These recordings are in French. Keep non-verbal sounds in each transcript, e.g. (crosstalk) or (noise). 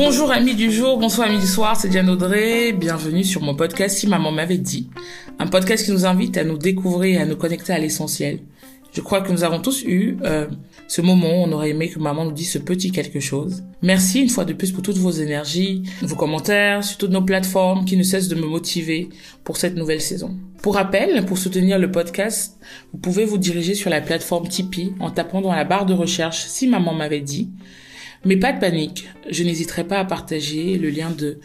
Bonjour amis du jour, bonsoir amis du soir, c'est Diane Audrey, bienvenue sur mon podcast Si Maman m'avait dit. Un podcast qui nous invite à nous découvrir et à nous connecter à l'essentiel. Je crois que nous avons tous eu euh, ce moment où on aurait aimé que maman nous dise ce petit quelque chose. Merci une fois de plus pour toutes vos énergies, vos commentaires sur toutes nos plateformes qui ne cessent de me motiver pour cette nouvelle saison. Pour rappel, pour soutenir le podcast, vous pouvez vous diriger sur la plateforme Tipeee en tapant dans la barre de recherche Si Maman m'avait dit mais pas de panique, je n'hésiterai pas à partager le lien de,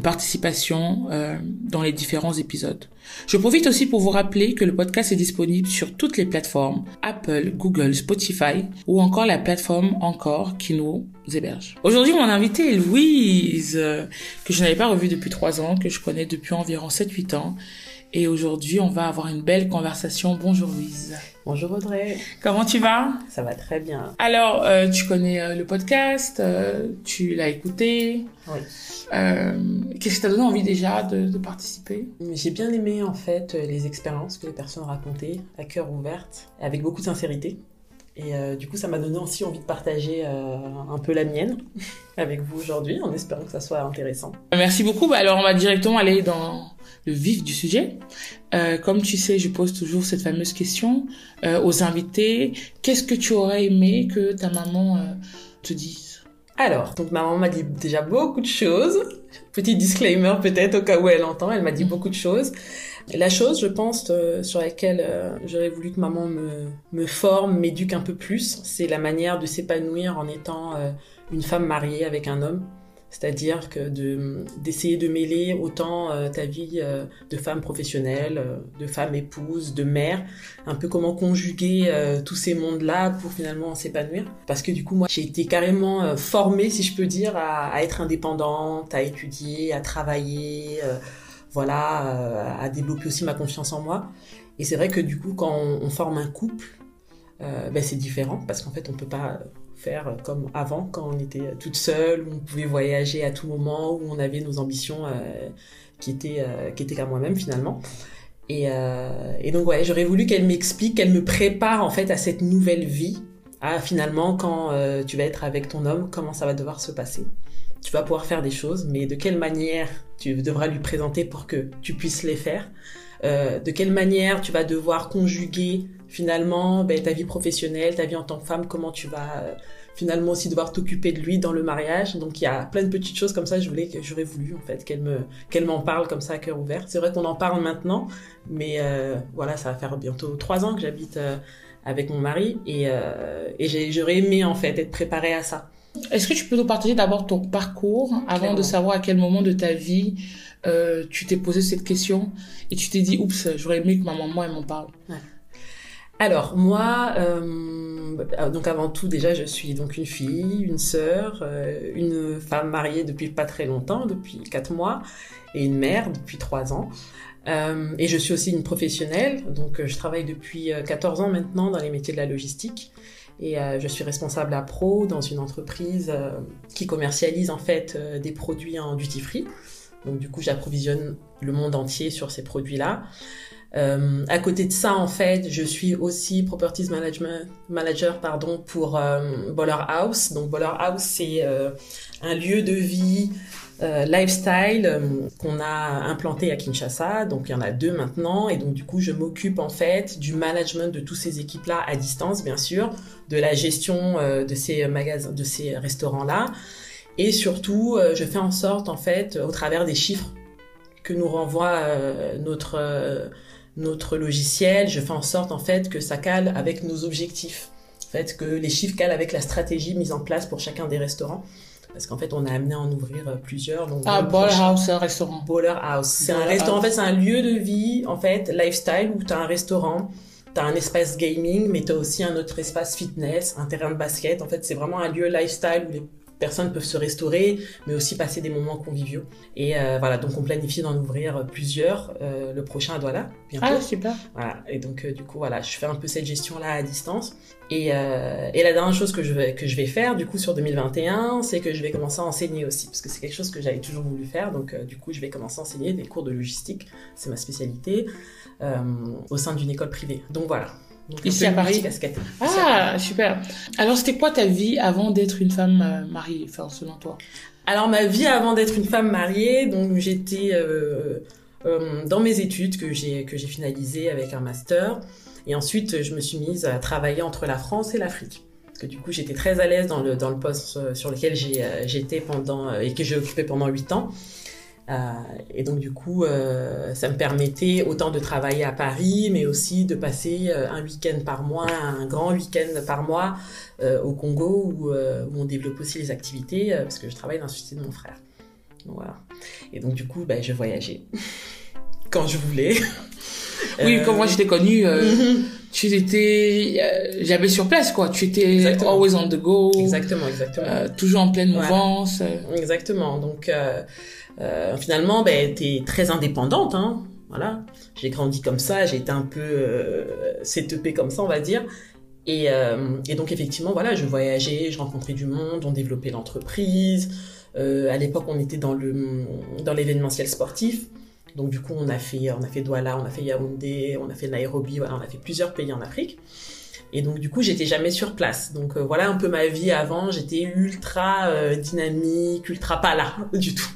participation euh, dans les différents épisodes. Je profite aussi pour vous rappeler que le podcast est disponible sur toutes les plateformes Apple, Google, Spotify ou encore la plateforme Encore qui nous héberge. Aujourd'hui, mon invité est Louise, euh, que je n'avais pas revue depuis trois ans, que je connais depuis environ 7-8 ans. Et aujourd'hui, on va avoir une belle conversation. Bonjour Louise. Bonjour Audrey. Comment tu vas? Ça va très bien. Alors, euh, tu connais euh, le podcast, euh, tu l'as écouté. Oui. Qu'est-ce qui t'a donné envie déjà de, de participer? J'ai bien aimé en fait les expériences que les personnes racontaient à cœur ouvert, avec beaucoup de sincérité. Et euh, du coup, ça m'a donné aussi envie de partager euh, un peu la mienne (laughs) avec vous aujourd'hui, en espérant que ça soit intéressant. Merci beaucoup. Bah, alors, on va directement aller dans le vif du sujet. Euh, comme tu sais, je pose toujours cette fameuse question aux invités. Qu'est-ce que tu aurais aimé que ta maman te dise? Alors, donc ma maman m'a dit déjà beaucoup de choses. Petit disclaimer peut-être au cas où elle entend, elle m'a dit beaucoup de choses. La chose, je pense, euh, sur laquelle euh, j'aurais voulu que maman me, me forme, m'éduque un peu plus, c'est la manière de s'épanouir en étant euh, une femme mariée avec un homme. C'est-à-dire que de, d'essayer de mêler autant ta vie de femme professionnelle, de femme épouse, de mère, un peu comment conjuguer tous ces mondes-là pour finalement s'épanouir. Parce que du coup, moi, j'ai été carrément formée, si je peux dire, à, être indépendante, à étudier, à travailler voilà, euh, à développer aussi ma confiance en moi. Et c'est vrai que du coup, quand on, forme un couple, euh, ben c'est différent parce qu'en fait, on peut pas faire comme avant, quand on était toute seule, où on pouvait voyager à tout moment, où on avait nos ambitions euh, qui étaient qu'à moi-même finalement. Et, donc ouais, j'aurais voulu qu'elle m'explique, qu'elle me prépare en fait à cette nouvelle vie, à finalement quand tu vas être avec ton homme, comment ça va devoir se passer tu vas pouvoir faire des choses, mais de quelle manière tu devras lui présenter pour que tu puisses les faire? Euh, De quelle manière tu vas devoir conjuguer finalement ben, ta vie professionnelle, ta vie en tant que femme, comment tu vas euh, finalement aussi devoir t'occuper de lui dans le mariage? Donc il y a plein de petites choses comme ça. Je voulais que j'aurais voulu en fait qu'elle me qu'elle m'en parle comme ça à cœur ouvert. C'est vrai qu'on en parle maintenant, mais euh, voilà, ça va faire bientôt trois ans que j'habite avec mon mari et j'aurais aimé en fait être préparée à ça. Est-ce que tu peux nous partager d'abord ton parcours avant Clairement. de savoir à quel moment de ta vie euh, tu t'es posé cette question et tu t'es dit oups j'aurais aimé que ma maman elle m'en parle? Ouais. Alors moi, euh, donc avant tout déjà je suis donc une fille, une sœur, euh, une femme mariée depuis pas très longtemps, depuis quatre mois, et une mère depuis trois ans. Euh, et je suis aussi une professionnelle, donc je travaille depuis 14 ans maintenant dans les métiers de la logistique. Et euh, je suis responsable à Pro dans une entreprise euh, qui commercialise en fait euh, des produits en duty free. Donc du coup, j'approvisionne le monde entier sur ces produits-là. À côté de ça, en fait, je suis aussi properties management manager pardon pour Boller House. Donc Boller House, c'est un lieu de vie euh, lifestyle euh, qu'on a implanté à Kinshasa. Donc il y en a deux maintenant, et donc du coup, je m'occupe en fait du management de toutes ces équipes-là à distance, bien sûr, de la gestion euh, de ces magasins, de ces restaurants-là, et surtout, je fais en sorte en fait, au travers des chiffres que nous renvoie notre notre logiciel, je fais en sorte en fait que ça cale avec nos objectifs. En fait, que les chiffres calent avec la stratégie mise en place pour chacun des restaurants. Parce qu'en fait, on a amené à en ouvrir plusieurs. Donc ah, Baller House, c'est un restaurant. Baller House. C'est un restaurant, en fait, c'est un lieu de vie, en fait, lifestyle, où tu as un restaurant, tu as un espace gaming, mais tu as aussi un autre espace fitness, un terrain de basket. En fait, c'est vraiment un lieu lifestyle où les personnes peuvent se restaurer, mais aussi passer des moments conviviaux. Et euh, voilà, donc on planifie d'en ouvrir plusieurs. Euh, le prochain à Douala, bientôt. Ah, super. Voilà, et donc euh, du coup, voilà, je fais un peu cette gestion-là à distance. Et, euh, et la dernière chose que je, vais, que je vais faire, du coup, sur 2021, c'est que je vais commencer à enseigner aussi, parce que c'est quelque chose que j'avais toujours voulu faire. Donc, euh, du coup, je vais commencer à enseigner des cours de logistique, c'est ma spécialité, euh, au sein d'une école privée. Donc voilà. Ici à Paris. Ah, super. Alors, c'était quoi ta vie avant d'être une femme euh, mariée, enfin, selon toi? Alors ma vie avant d'être une femme mariée, donc j'étais euh, euh, dans mes études que j'ai que j'ai finalisées avec un master, et ensuite je me suis mise à travailler entre la France et l'Afrique. Parce que du coup j'étais très à l'aise dans le dans le poste sur lequel j'étais pendant et que j'ai occupé pendant huit ans. Euh, et donc du coup, euh, ça me permettait autant de travailler à Paris, mais aussi de passer euh, un week-end par mois, un grand week-end par mois au Congo où, où on développe aussi les activités, parce que je travaille dans l'institut de mon frère. Voilà. Et donc du coup, ben, je voyageais (laughs) quand je voulais. Oui, quand moi j'étais connue, euh, (laughs) mhm. tu étais euh, jamais sur place, quoi. Tu étais Exactement. always on the go, Exactement, exactement. euh, toujours en pleine mouvance. Exactement. Donc euh, finalement, ben, t'es très indépendante. Hein. Voilà. J'ai grandi comme ça. J'ai été un peu euh, setupée comme ça, on va dire. Et, euh, et donc effectivement, voilà, je voyageais, je rencontrais du monde, on développait l'entreprise. Euh, à l'époque, on était dans le dans l'événementiel sportif. Donc du coup, on a fait on a fait Douala, on a fait Yaoundé, on a fait Nairobi, voilà, on a fait plusieurs pays en Afrique. Et donc du coup, j'étais jamais sur place. Donc euh, voilà un peu ma vie avant. J'étais ultra euh, dynamique, ultra pas là (laughs) du tout.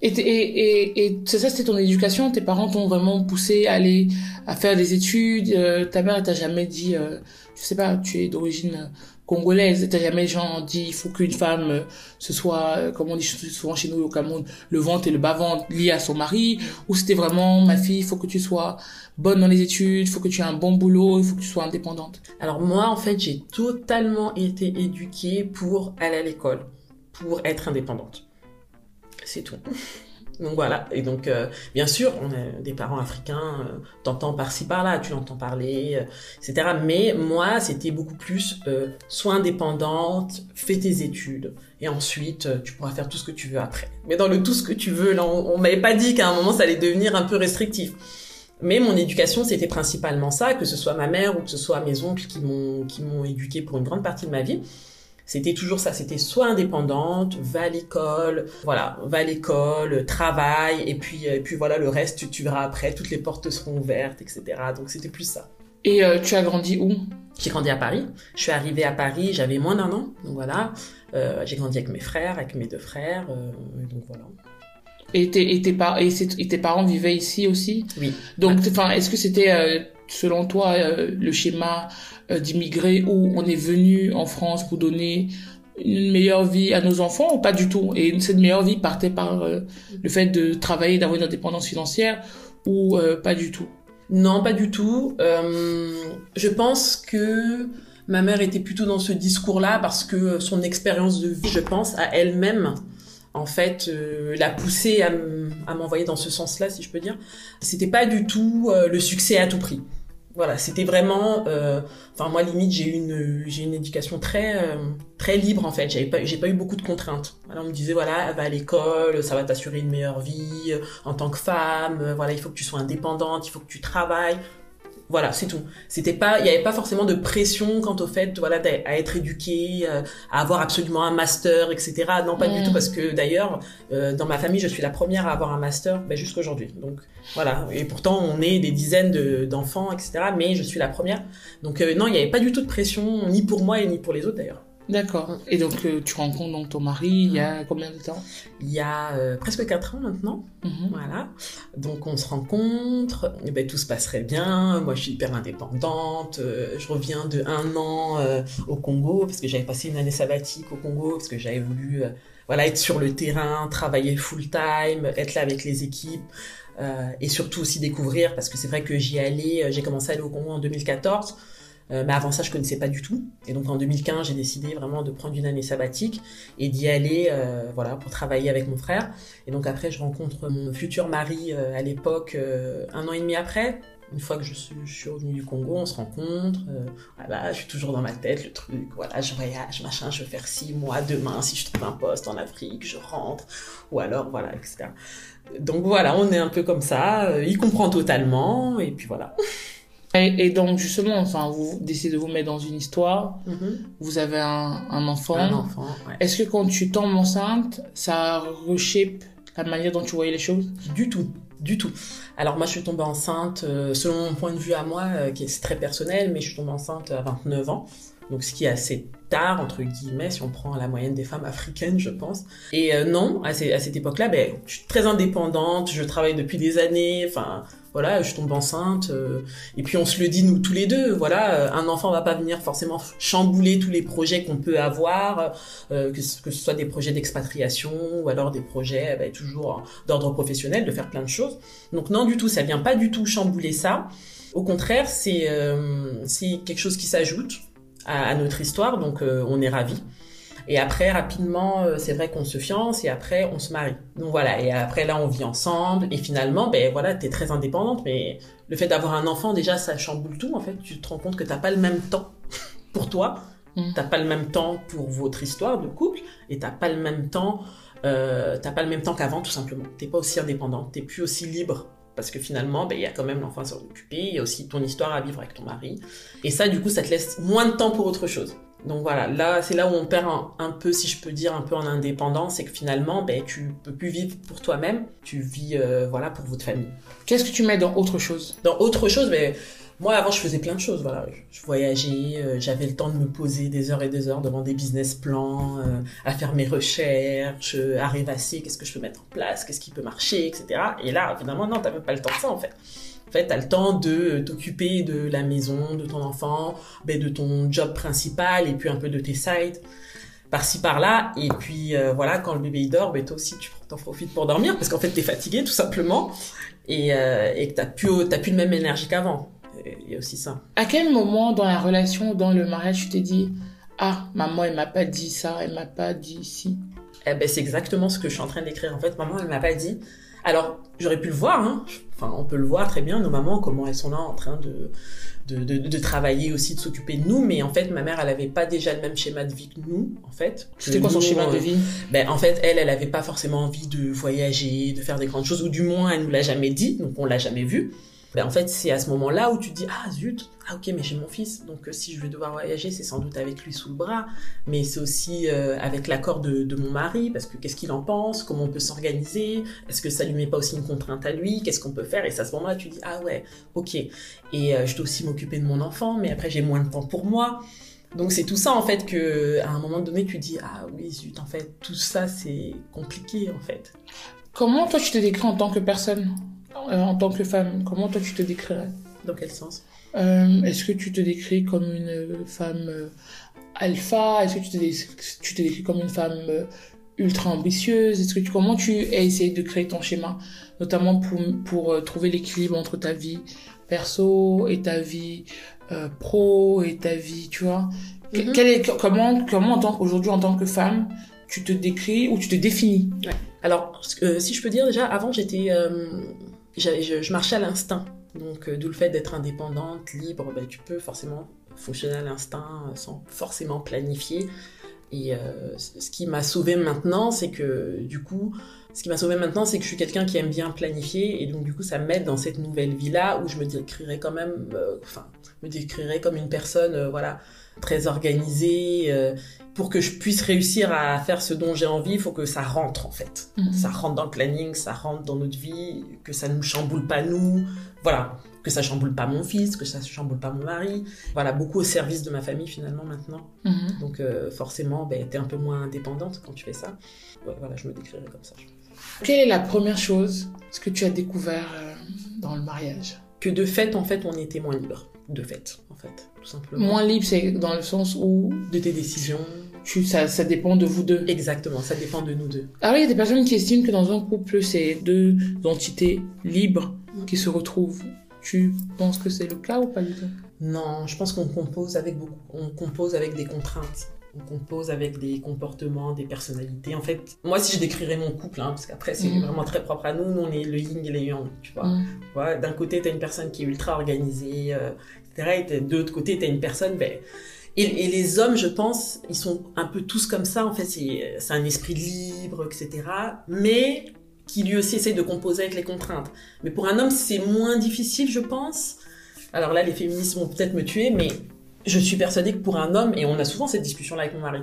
Et, et, et, et c'est ça, c'était ton éducation. Tes parents t'ont vraiment poussé à aller à faire des études. euh, ta mère t'a jamais dit, euh, je sais pas, tu es d'origine euh, congolaise. Elle t'a jamais genre dit, il faut qu'une femme euh, ce soit, euh, comme on dit souvent chez nous au Cameroun, le ventre et le bas ventre liés à son mari. Ou c'était vraiment, ma fille, il faut que tu sois bonne dans les études, il faut que tu aies un bon boulot, il faut que tu sois indépendante. Alors moi, en fait, j'ai totalement été éduquée pour aller à l'école, pour être indépendante. C'est tout. Donc voilà. Et donc, euh, bien sûr, on a des parents africains, euh, t'entends par-ci par-là, tu l'entends parler, euh, etc. Mais moi, c'était beaucoup plus sois indépendante, fais tes études, et ensuite tu pourras faire tout ce que tu veux après. Mais dans le tout ce que tu veux, là, on, on m'avait pas dit qu'à un moment ça allait devenir un peu restrictif. Mais mon éducation, c'était principalement ça, que ce soit ma mère ou que ce soit mes oncles qui m'ont qui m'ont éduquée pour une grande partie de ma vie. C'était toujours ça, c'était soit indépendante, va à l'école, voilà, va à l'école, travaille, et puis, et puis voilà, le reste, tu, tu verras après, toutes les portes seront ouvertes, etc. Donc c'était plus ça. Et euh, tu as grandi où? J'ai grandi à Paris. Je suis arrivée à Paris, j'avais moins d'un an, donc voilà. Euh, j'ai grandi avec mes frères, avec mes deux frères, euh, donc voilà. et tes, et, tes par- et, et tes parents vivaient ici aussi? Oui. Donc, enfin, est-ce que c'était, euh, selon toi, euh, le schéma euh, d'immigrés où on est venu en France pour donner une meilleure vie à nos enfants ou pas du tout? Et cette meilleure vie partait par euh, le fait de travailler, d'avoir une indépendance financière ou euh, pas du tout? Non, pas du tout. Euh, je pense que ma mère était plutôt dans ce discours-là parce que son expérience de vie, je pense, à elle-même, en fait, euh, l'a poussée à m'envoyer dans ce sens-là, si je peux dire. C'était pas du tout euh, le succès à tout prix. Voilà, c'était vraiment. euh, Enfin, moi, limite, j'ai une, j'ai une éducation très, euh, très libre en fait. J'avais pas, j'ai pas eu beaucoup de contraintes. Voilà, on me disait voilà, va à l'école, ça va t'assurer une meilleure vie euh, en tant que femme. euh, Voilà, il faut que tu sois indépendante, il faut que tu travailles. Voilà, c'est tout. C'était pas, il y avait pas forcément de pression quant au fait, voilà, d'être- à être éduqué, euh, à avoir absolument un master, etc. Non, pas Mm. du tout, parce que d'ailleurs, euh, dans ma famille, je suis la première à avoir un master, ben, jusqu'aujourd'hui. Donc voilà. Et pourtant, on est des dizaines de- d'enfants, etc. Mais je suis la première. Donc euh, non, il n'y avait pas du tout de pression, ni pour moi et ni pour les autres d'ailleurs. D'accord. Et donc, euh, tu rencontres donc ton mari il y a combien de temps? Il y a euh, presque quatre ans maintenant. Mhm. Voilà. Donc on se rencontre, et ben, tout se passerait bien. Moi je suis hyper indépendante. euh, je reviens de un an au Congo parce que j'avais passé une année sabbatique au Congo parce que j'avais voulu voilà être sur le terrain, travailler full time, être là avec les équipes. et surtout aussi découvrir parce que c'est vrai que j'y allais, j'ai commencé à aller au Congo en 2014, euh, mais avant ça je connaissais pas du tout. Et donc en 2015 j'ai décidé vraiment de prendre une année sabbatique et d'y aller, euh, voilà, pour travailler avec mon frère. Et donc après, je rencontre mon futur mari euh, à l'époque, euh, un an et demi après. Une fois que je suis, je suis revenue du Congo, on se rencontre. euh, voilà, je suis toujours dans ma tête le truc. Voilà, je voyage, machin, je vais faire six mois demain si je trouve un poste en Afrique, je rentre. Ou alors, voilà, etc. Donc voilà, on est un peu comme ça. euh, Il comprend totalement. Et puis voilà. (laughs) Et, et donc, justement, enfin, vous décidez de vous mettre dans une histoire, vous avez un, un enfant. Un enfant, ouais. Est-ce que quand tu tombes enceinte, ça reshape la manière dont tu voyais les choses? Du tout, du tout. Alors moi, je suis tombée enceinte, euh, selon mon point de vue à moi, euh, qui est très personnel, mais je suis tombée enceinte à 29 ans. Donc ce qui est assez tard, entre guillemets, si on prend la moyenne des femmes africaines, je pense. Et euh, non, à, ces- à cette époque-là, ben, je suis très indépendante, je travaille depuis des années, enfin voilà, je tombe enceinte. euh, et puis on se le dit nous tous les deux, voilà, euh, un enfant va pas venir forcément chambouler tous les projets qu'on peut avoir, que, ce, soit des projets d'expatriation ou alors des projets ben, toujours d'ordre professionnel, de faire plein de choses. Donc non du tout, ça vient pas du tout chambouler ça. Au contraire, c'est euh, quelque chose qui s'ajoute à, à notre histoire, donc euh, on est ravis. Et après, rapidement, euh, c'est vrai qu'on se fiance et après, on se marie. Donc voilà, et après, là, on vit ensemble. Et finalement, ben voilà, t'es très indépendante, mais le fait d'avoir un enfant, déjà, ça chamboule tout, en fait. Tu te rends compte que t'as pas le même temps (laughs) pour toi, Mm. t'as pas le même temps pour votre histoire de couple, et t'as pas le même temps, euh, t'as pas le même temps qu'avant, tout simplement. T'es pas aussi indépendante, t'es plus aussi libre. Parce que finalement, ben, il y a quand même l'enfant à s'en occuper, il y a aussi ton histoire à vivre avec ton mari. Et ça, du coup, ça te laisse moins de temps pour autre chose. Donc voilà, là, c'est là où on perd un, un peu, si je peux dire, un peu en indépendance, c'est que finalement, ben, tu peux plus vivre pour toi-même, tu vis, euh, voilà, pour votre famille. Qu'est-ce que tu mets dans autre chose? Dans autre chose, mais moi, avant, je faisais plein de choses, voilà. Je voyageais, euh, j'avais le temps de me poser des heures et des heures devant des business plans, euh, à faire mes recherches, euh, à rêvasser, qu'est-ce que je peux mettre en place, qu'est-ce qui peut marcher, etc. Et là, finalement, non, t'as même pas le temps de ça, en fait. En fait, t'as le temps de t'occuper de la maison, de ton enfant, ben, de ton job principal et puis un peu de tes sides par-ci par-là. Et puis voilà, quand le bébé il dort, ben, toi aussi tu t'en profites pour dormir parce qu'en fait t'es fatigué tout simplement et, que t'as plus, t'as plus le même énergie qu'avant. Il y a aussi ça. À quel moment dans la relation, dans le mariage, tu t'es dit Ah, maman, elle m'a pas dit ça, elle m'a pas dit ci Eh ben, c'est exactement ce que je suis en train d'écrire. En fait, maman, elle m'a pas dit. Alors, j'aurais pu le voir, hein. Enfin, on peut le voir très bien, nos mamans, comment elles sont là en train de, de, de, de travailler aussi, de s'occuper de nous. Mais en fait, ma mère, elle avait pas déjà le même schéma de vie que nous, en fait. C'était quoi son schéma euh, de vie? Ben, en fait, elle, elle avait pas forcément envie de voyager, de faire des grandes choses, ou du moins, elle nous l'a jamais dit, donc on l'a jamais vu. Ben, en fait, c'est à ce moment-là où tu te dis, ah zut, ah ok, mais j'ai mon fils, donc euh, si je vais devoir voyager, c'est sans doute avec lui sous le bras, mais c'est aussi euh, avec l'accord de, mon mari, parce que qu'est-ce qu'il en pense, comment on peut s'organiser, est-ce que ça lui met pas aussi une contrainte à lui, qu'est-ce qu'on peut faire, et c'est à ce moment-là tu dis, ah ouais, ok, et euh, je dois aussi m'occuper de mon enfant, mais après j'ai moins de temps pour moi. Donc c'est tout ça en fait que à un moment donné tu dis ah oui zut en fait tout ça c'est compliqué en fait. Comment toi tu te décris en tant que personne, euh, en tant que femme Comment toi tu te décrirais Dans quel sens Euh, Est-ce que tu te décris comme une femme euh, alpha? Est-ce que tu te, dé- tu te décris comme une femme ultra ambitieuse? Est-ce que tu, comment tu as essayé de créer ton schéma, notamment pour, pour trouver l'équilibre entre ta vie perso et ta vie pro et ta vie, tu vois? Mhm. quel est, comment, comment en tant qu'aujourd'hui en tant que femme, tu te décris ou tu te définis? Alors euh, si je peux dire déjà avant j'étais euh, je, marchais à l'instinct. Donc euh, d'où le fait d'être indépendante libre ben, tu peux forcément fonctionner à l'instinct euh, sans forcément planifier et euh, ce qui m'a sauvé maintenant c'est que du coup ce qui m'a sauvé maintenant c'est que je suis quelqu'un qui aime bien planifier et donc du coup ça m'aide dans cette nouvelle vie là où je me décrirais quand même euh, enfin me décrirais comme une personne euh, voilà très organisée euh, pour que je puisse réussir à faire ce dont j'ai envie, il faut que ça rentre en fait. Mhm. Ça rentre dans le planning, ça rentre dans notre vie, que ça ne nous chamboule pas nous, voilà, que ça chamboule pas mon fils, que ça chamboule pas mon mari. Voilà, beaucoup au service de ma famille finalement maintenant. Mhm. Donc euh, forcément, ben, t'es un peu moins indépendante quand tu fais ça. Ouais, voilà, je me décrirais comme ça. Quelle est la première chose ce que tu as découvert euh, dans le mariage? Que de fait, en fait, on était moins libre. De fait, en fait, tout simplement. Moins libre, c'est dans le sens où de tes décisions. ça, ça dépend de vous deux. Exactement, ça dépend de nous deux. Alors, il y a des personnes qui estiment que dans un couple, c'est deux entités libres qui se retrouvent. Tu penses que c'est le cas ou pas du tout? Non, je pense qu'on compose avec beaucoup, on compose avec des contraintes. on compose avec des comportements, des personnalités. En fait, moi, si je décrirais mon couple, hein, parce qu'après, c'est Mhm. vraiment très propre à nous, nous, on est le yin et le yang, tu vois. Mm. Tu vois, D'un côté, tu as une personne qui est ultra organisée, euh, etc. Et t'as- de l'autre côté, tu as une personne... Ben, et, et les hommes, je pense, ils sont un peu tous comme ça. En fait, c'est un esprit libre, etc. Mais qui lui aussi essaye de composer avec les contraintes. Mais pour un homme, c'est moins difficile, je pense. Alors là, les féministes vont peut-être me tuer, mais je suis persuadée que pour un homme, et on a souvent cette discussion-là avec mon mari,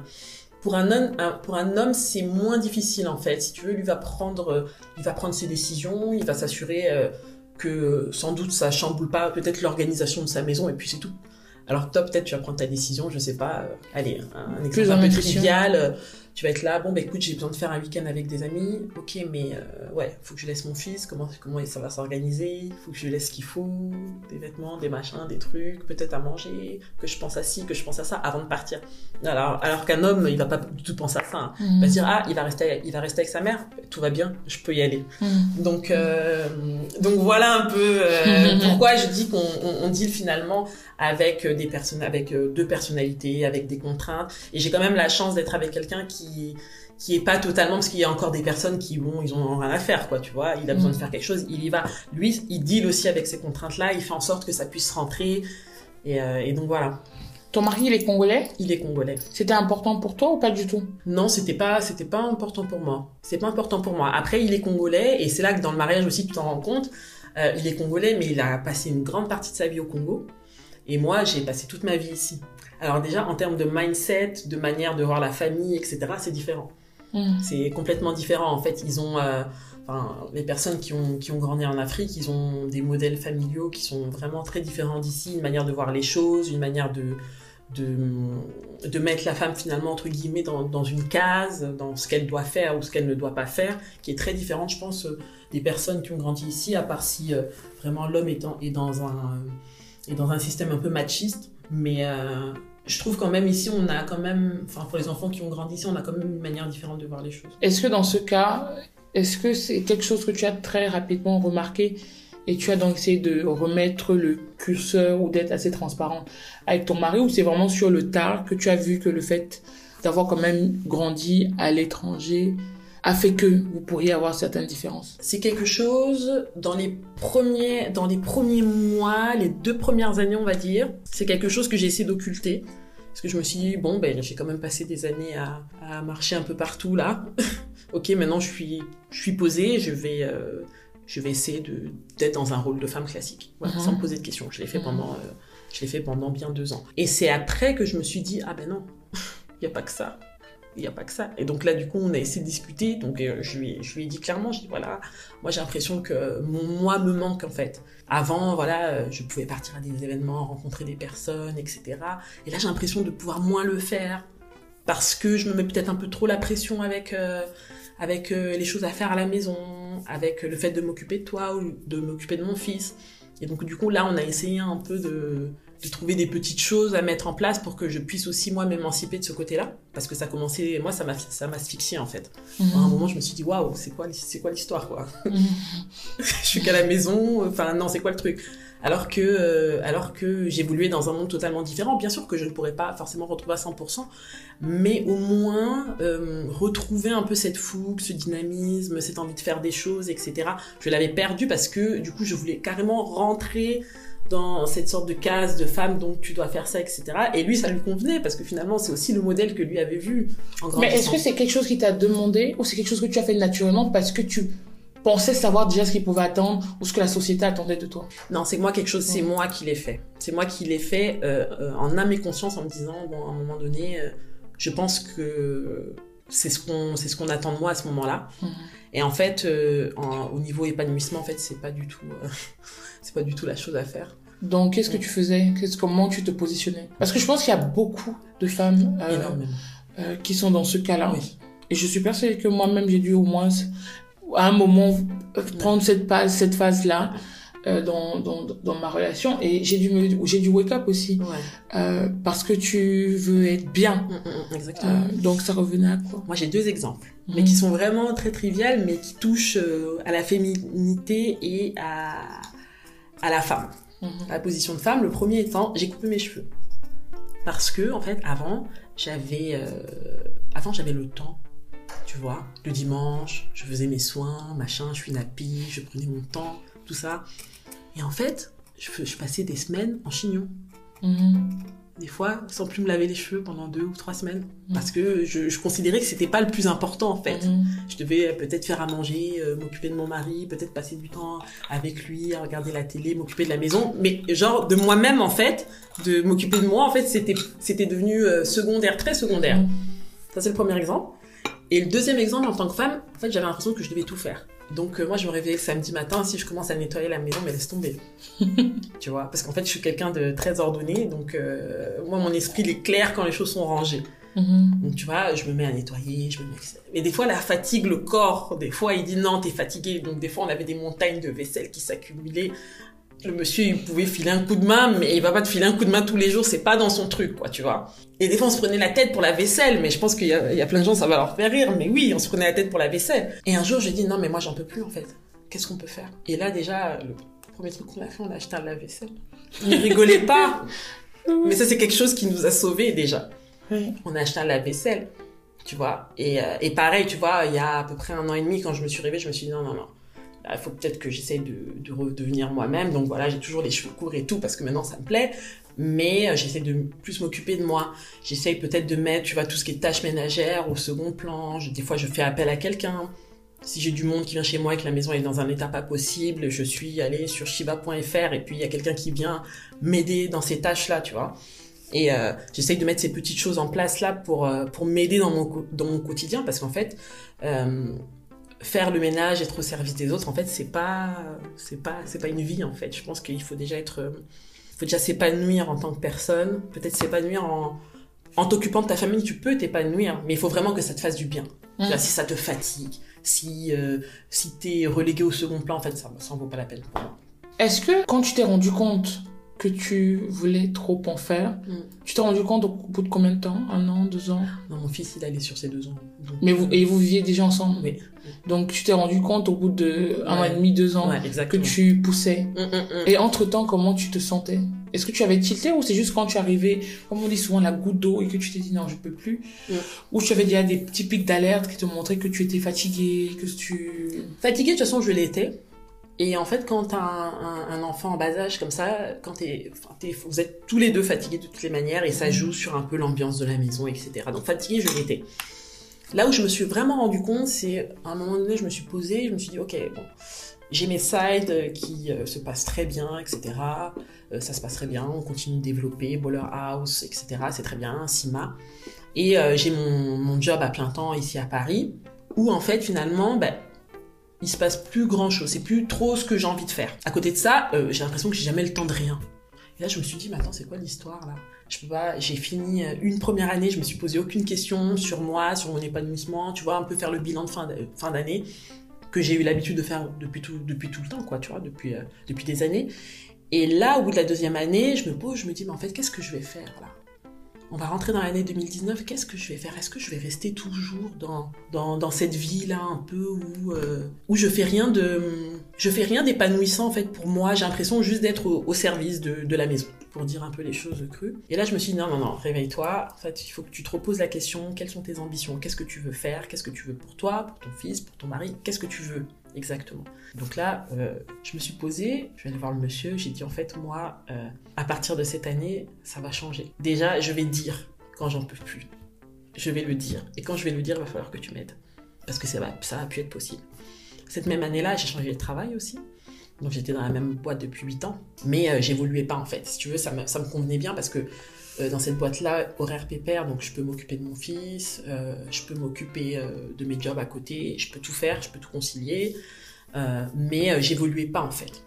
pour un homme, pour un homme, c'est moins difficile en fait. Si tu veux, lui va prendre, euh, il va prendre ses décisions, il va s'assurer euh, que sans doute ça chamboule pas peut-être l'organisation de sa maison et puis c'est tout. Alors toi peut-être tu vas prendre ta décision, je sais pas. euh, allez, un exemple Plus un peu trivial. Euh, tu vas être là, bon bah écoute, j'ai besoin de faire un week-end avec des amis. Ok, mais euh, ouais, faut que je laisse mon fils. Comment comment ça va s'organiser? Faut que je lui laisse ce qu'il faut, des vêtements, des machins, des trucs, peut-être à manger. Que je pense à ci, que je pense à ça avant de partir. Alors alors qu'un homme, il va pas du tout penser à ça. hein. Il va se dire ah il va rester il va rester avec sa mère tout va bien je peux y aller Mm. donc euh, donc voilà un peu euh, (laughs) pourquoi je dis qu'on on, on deal finalement avec des personnes avec euh, deux personnalités avec des contraintes et j'ai quand même la chance d'être avec quelqu'un qui qui est pas totalement parce qu'il y a encore des personnes qui bon ils ont rien à faire quoi tu vois il a besoin Mm. de faire quelque chose il y va lui il deal aussi avec ces contraintes là il fait en sorte que ça puisse rentrer et, euh, et donc voilà Ton mari, il est congolais? Il est congolais C'était important pour toi ou pas du tout? Non, c'était pas, c'était pas important pour moi. C'est pas important pour moi. Après, il est congolais et c'est là que dans le mariage aussi tu t'en rends compte. Euh, il est congolais, mais il a passé une grande partie de sa vie au Congo. Et moi, j'ai passé toute ma vie ici. Alors déjà, en termes de mindset, de manière de voir la famille, etc., c'est différent. Mm. C'est complètement différent. En fait, ils ont, euh, enfin, les personnes qui ont, qui ont grandi en Afrique, ils ont des modèles familiaux qui sont vraiment très différents d'ici, une manière de voir les choses, une manière de, de, de mettre la femme finalement, entre guillemets, dans, dans une case, dans ce qu'elle doit faire ou ce qu'elle ne doit pas faire, qui est très différente, je pense, euh, des personnes qui ont grandi ici, à part si euh, vraiment l'homme est, en- est, dans un, est dans un système un peu machiste. Mais euh, je trouve quand même ici, on a quand même, enfin pour les enfants qui ont grandi ici, on a quand même une manière différente de voir les choses. Est-ce que dans ce cas, est-ce que c'est quelque chose que tu as très rapidement remarqué et tu as donc essayé de remettre le curseur ou d'être assez transparente avec ton mari ou c'est vraiment sur le tard que tu as vu que le fait d'avoir quand même grandi à l'étranger a fait que vous pourriez avoir certaines différences C'est quelque chose dans les premiers, dans les premiers mois, les deux premières années, on va dire. C'est quelque chose que j'ai essayé d'occulter. Parce que je me suis dit, bon, ben, j'ai quand même passé des années à, à marcher un peu partout là. (laughs) ok, maintenant je suis, je suis posée, je vais, euh, je vais essayer de, d'être dans un rôle de femme classique. Voilà, Mhm. sans me poser de questions. Je l'ai fait pendant, euh, je l'ai fait pendant bien deux ans. Et c'est après que je me suis dit, ah ben non, (laughs) il n'y a pas que ça. Il n'y a pas que ça. Et donc là, du coup, on a essayé de discuter. Donc euh, je, lui, je lui ai dit clairement, je dis voilà, moi j'ai l'impression que mon moi me manque en fait. Avant, voilà, euh, je pouvais partir à des événements, rencontrer des personnes, etc. Et là, j'ai l'impression de pouvoir moins le faire parce que je me mets peut-être un peu trop la pression avec euh, avec les choses à faire à la maison, avec le fait de m'occuper de toi ou de m'occuper de mon fils. Et donc du coup, là, on a essayé un peu de de trouver des petites choses à mettre en place pour que je puisse aussi moi m'émanciper de ce côté-là. Parce que ça commençait moi ça m'a ça m'asphyxiait en fait. À un moment je me suis dit waouh c'est quoi c'est quoi l'histoire quoi? (laughs) (laughs) Je suis qu'à la maison enfin non c'est quoi le truc? Alors que euh, alors que j'évoluais dans un monde totalement différent. Bien sûr que je ne pourrais pas forcément retrouver à 100% mais au moins euh, retrouver un peu cette fougue ce dynamisme cette envie de faire des choses etc je l'avais perdu parce que du coup je voulais carrément rentrer dans cette sorte de case de femme, donc tu dois faire ça, etc. Et lui, ça lui convenait, parce que finalement, c'est aussi le modèle que lui avait vu en. Mais est-ce que c'est quelque chose qui t'a demandé ou c'est quelque chose que tu as fait naturellement parce que tu pensais savoir déjà ce qu'il pouvait attendre ou ce que la société attendait de toi? Non, c'est moi quelque chose, c'est moi qui l'ai fait. C'est moi qui l'ai fait euh, euh, en âme et conscience en me disant, bon, à un moment donné, euh, je pense que c'est ce qu'on c'est ce qu'on attend de moi à ce moment-là. Mhm. Et en fait, en- au niveau épanouissement, en fait, c'est pas du tout, c'est pas du tout la chose à faire. Donc, qu'est-ce que tu faisais? Qu'est-ce- Comment tu te positionnais? Parce que je pense qu'il y a beaucoup de femmes euh, euh, qui sont dans ce cas-là. Oui. Et je suis persuadée que moi-même, j'ai dû au moins, à un moment, euh, prendre cette, phase, cette phase-là euh, dans, dans, dans ma relation. Et j'ai dû, me- j'ai dû wake up aussi. Ouais. euh, parce que tu veux être bien. Mm, mm, mm, exactement. Euh, donc, ça revenait à quoi? Moi, j'ai deux exemples, mais qui sont vraiment très triviales, mais qui touchent à la féminité et à, à la femme, Mhm. à la position de femme. Le premier étant, j'ai coupé mes cheveux. Parce que, en fait, avant, j'avais, euh, avant, j'avais le temps. Tu vois, le dimanche, je faisais mes soins, machin, je suis nappie, je prenais mon temps, tout ça. Et en fait, je, je passais des semaines en chignon. Mhm. Des fois, sans plus me laver les cheveux pendant deux ou trois semaines. Parce que je, je considérais que c'était pas le plus important, en fait. Mhm. Je devais peut-être faire à manger, euh, m'occuper de mon mari, peut-être passer du temps avec lui, à regarder la télé, m'occuper de la maison. Mais genre de moi-même en fait, de m'occuper de moi en fait, c'était c'était devenu euh, secondaire, très secondaire. Mhm. Ça c'est le premier exemple. Et le deuxième exemple en tant que femme, en fait j'avais l'impression que je devais tout faire. Donc euh, moi je me réveillais le samedi matin, si je commence à nettoyer la maison, mais laisse tomber. (laughs) tu vois, parce qu'en fait je suis quelqu'un de très ordonné, donc euh, moi mon esprit il est clair quand les choses sont rangées. Mhm. Donc tu vois, je me mets à nettoyer, je me mets... Mais des fois, la fatigue, le corps, des fois, il dit non, t'es fatigué. Donc des fois, on avait des montagnes de vaisselle qui s'accumulaient. Le monsieur, il pouvait filer un coup de main, mais il va pas te filer un coup de main tous les jours, c'est pas dans son truc, quoi, tu vois. Et des fois, on se prenait la tête pour la vaisselle, mais je pense qu'il y a, il y a plein de gens, ça va leur faire rire, mais oui, on se prenait la tête pour la vaisselle. Et un jour, j'ai dit non, mais moi, j'en peux plus, en fait. Qu'est-ce qu'on peut faire? Et là, déjà, le premier truc qu'on a fait, on a acheté un lave-vaisselle. Ne rigolez pas (laughs) Mais ça, c'est quelque chose qui nous a sauvés, déjà Oui. on a acheté un lave-vaisselle, tu vois. Et, euh, et pareil, tu vois, il y a à peu près un an et demi, quand je me suis réveillée, je me suis dit non, non, non. Il faut peut-être que j'essaye de, de redevenir moi-même. Donc voilà, j'ai toujours les cheveux courts et tout, parce que maintenant, ça me plaît. Mais euh, j'essaie de plus m'occuper de moi. J'essaye peut-être de mettre, tu vois, tout ce qui est tâches ménagères au second plan. Des fois, je fais appel à quelqu'un. Si j'ai du monde qui vient chez moi et que la maison est dans un état pas possible, je suis allée sur shiba.fr et puis il y a quelqu'un qui vient m'aider dans ces tâches-là, tu vois. Et euh, j'essaye de mettre ces petites choses en place là pour, euh, pour m'aider dans mon, dans mon quotidien parce qu'en fait, euh, faire le ménage, être au service des autres, en fait, c'est pas, c'est pas, c'est pas une vie en fait. Je pense qu'il faut déjà être, euh, faut déjà s'épanouir en tant que personne, peut-être s'épanouir en, en t'occupant de ta famille, tu peux t'épanouir, mais il faut vraiment que ça te fasse du bien. Mm. Là, si ça te fatigue, si, euh, si t'es relégué au second plan, en fait, ça, ça en vaut pas la peine pour moi. Est-ce que quand tu t'es rendu compte que tu voulais trop en faire, Mm. tu t'es rendu compte au bout de combien de temps? Un an, deux ans? Non, mon fils, il allait sur ses deux ans. Donc, Mais vous, et vous viviez déjà ensemble? Oui. Donc tu t'es rendu compte au bout de un an et demi, deux ans Ouais, que tu poussais. Mm, mm. Et entre-temps, comment tu te sentais? Est-ce que tu avais tilté ou c'est juste quand tu arrivais, comme on dit souvent, la goutte d'eau et que tu t'es dit non, je peux plus? Ou tu avais déjà des petits pics d'alerte qui te montraient que tu étais fatigué, que tu... Fatiguée, de toute façon, je l'étais. Et en fait, quand t'as un, un, un enfant en bas âge comme ça, quand t'es, vous êtes tous les deux fatigués de toutes les manières et ça joue sur un peu l'ambiance de la maison, etc. Donc fatiguée, je l'étais. Là où je me suis vraiment rendu compte, c'est à un moment donné, je me suis posée, je me suis dit, ok, bon, j'ai mes sides qui euh, se passent très bien, etc. Euh, ça se passe très bien, on continue de développer, Baller House, etc. C'est très bien, Sima. Et euh, j'ai mon, mon job à plein temps ici à Paris, où en fait, finalement, ben, il se passe plus grand chose. C'est plus trop ce que j'ai envie de faire. À côté de ça, euh, j'ai l'impression que j'ai jamais le temps de rien. Et là, je me suis dit, mais attends, c'est quoi l'histoire là? Je peux pas. J'ai fini euh, une première année, je me suis posé aucune question sur moi, sur mon épanouissement. Tu vois, un peu faire le bilan de fin d'année que j'ai eu l'habitude de faire depuis tout, depuis tout le temps, quoi. Tu vois, depuis euh, depuis des années. Et là, au bout de la deuxième année, je me pose, je me dis, mais en fait, qu'est-ce que je vais faire là? On va rentrer dans l'année 2019, qu'est-ce que je vais faire? Est-ce que je vais rester toujours dans, cette vie-là un peu où, euh, où je fais rien de je fais rien d'épanouissant en fait pour moi, j'ai l'impression juste d'être au, service de, la maison, pour dire un peu les choses crues. Et là je me suis dit non non non, réveille-toi, fait il faut que tu te reposes la question, quelles sont tes ambitions? Qu'est-ce que tu veux faire? Qu'est-ce que tu veux pour toi, pour ton fils, pour ton mari? Qu'est-ce que tu veux? Exactement Donc là, euh, je me suis posée, je vais aller voir le monsieur, j'ai dit en fait moi, euh, à partir de cette année, ça va changer. Déjà, je vais dire quand j'en peux plus. Je vais le dire. Et quand je vais le dire, il va falloir que tu m'aides. Parce que ça va, ça va plus être possible. Cette même année-là, j'ai changé de travail aussi. Donc j'étais dans la même boîte depuis 8 ans. Mais euh, j'évoluais pas en fait. Si tu veux, ça me, convenait bien parce que euh, dans cette boîte-là, horaire pépère, donc je peux m'occuper de mon fils, euh, je peux m'occuper de mes jobs à côté, je peux tout faire, je peux tout concilier. Mais j'évoluais pas en fait.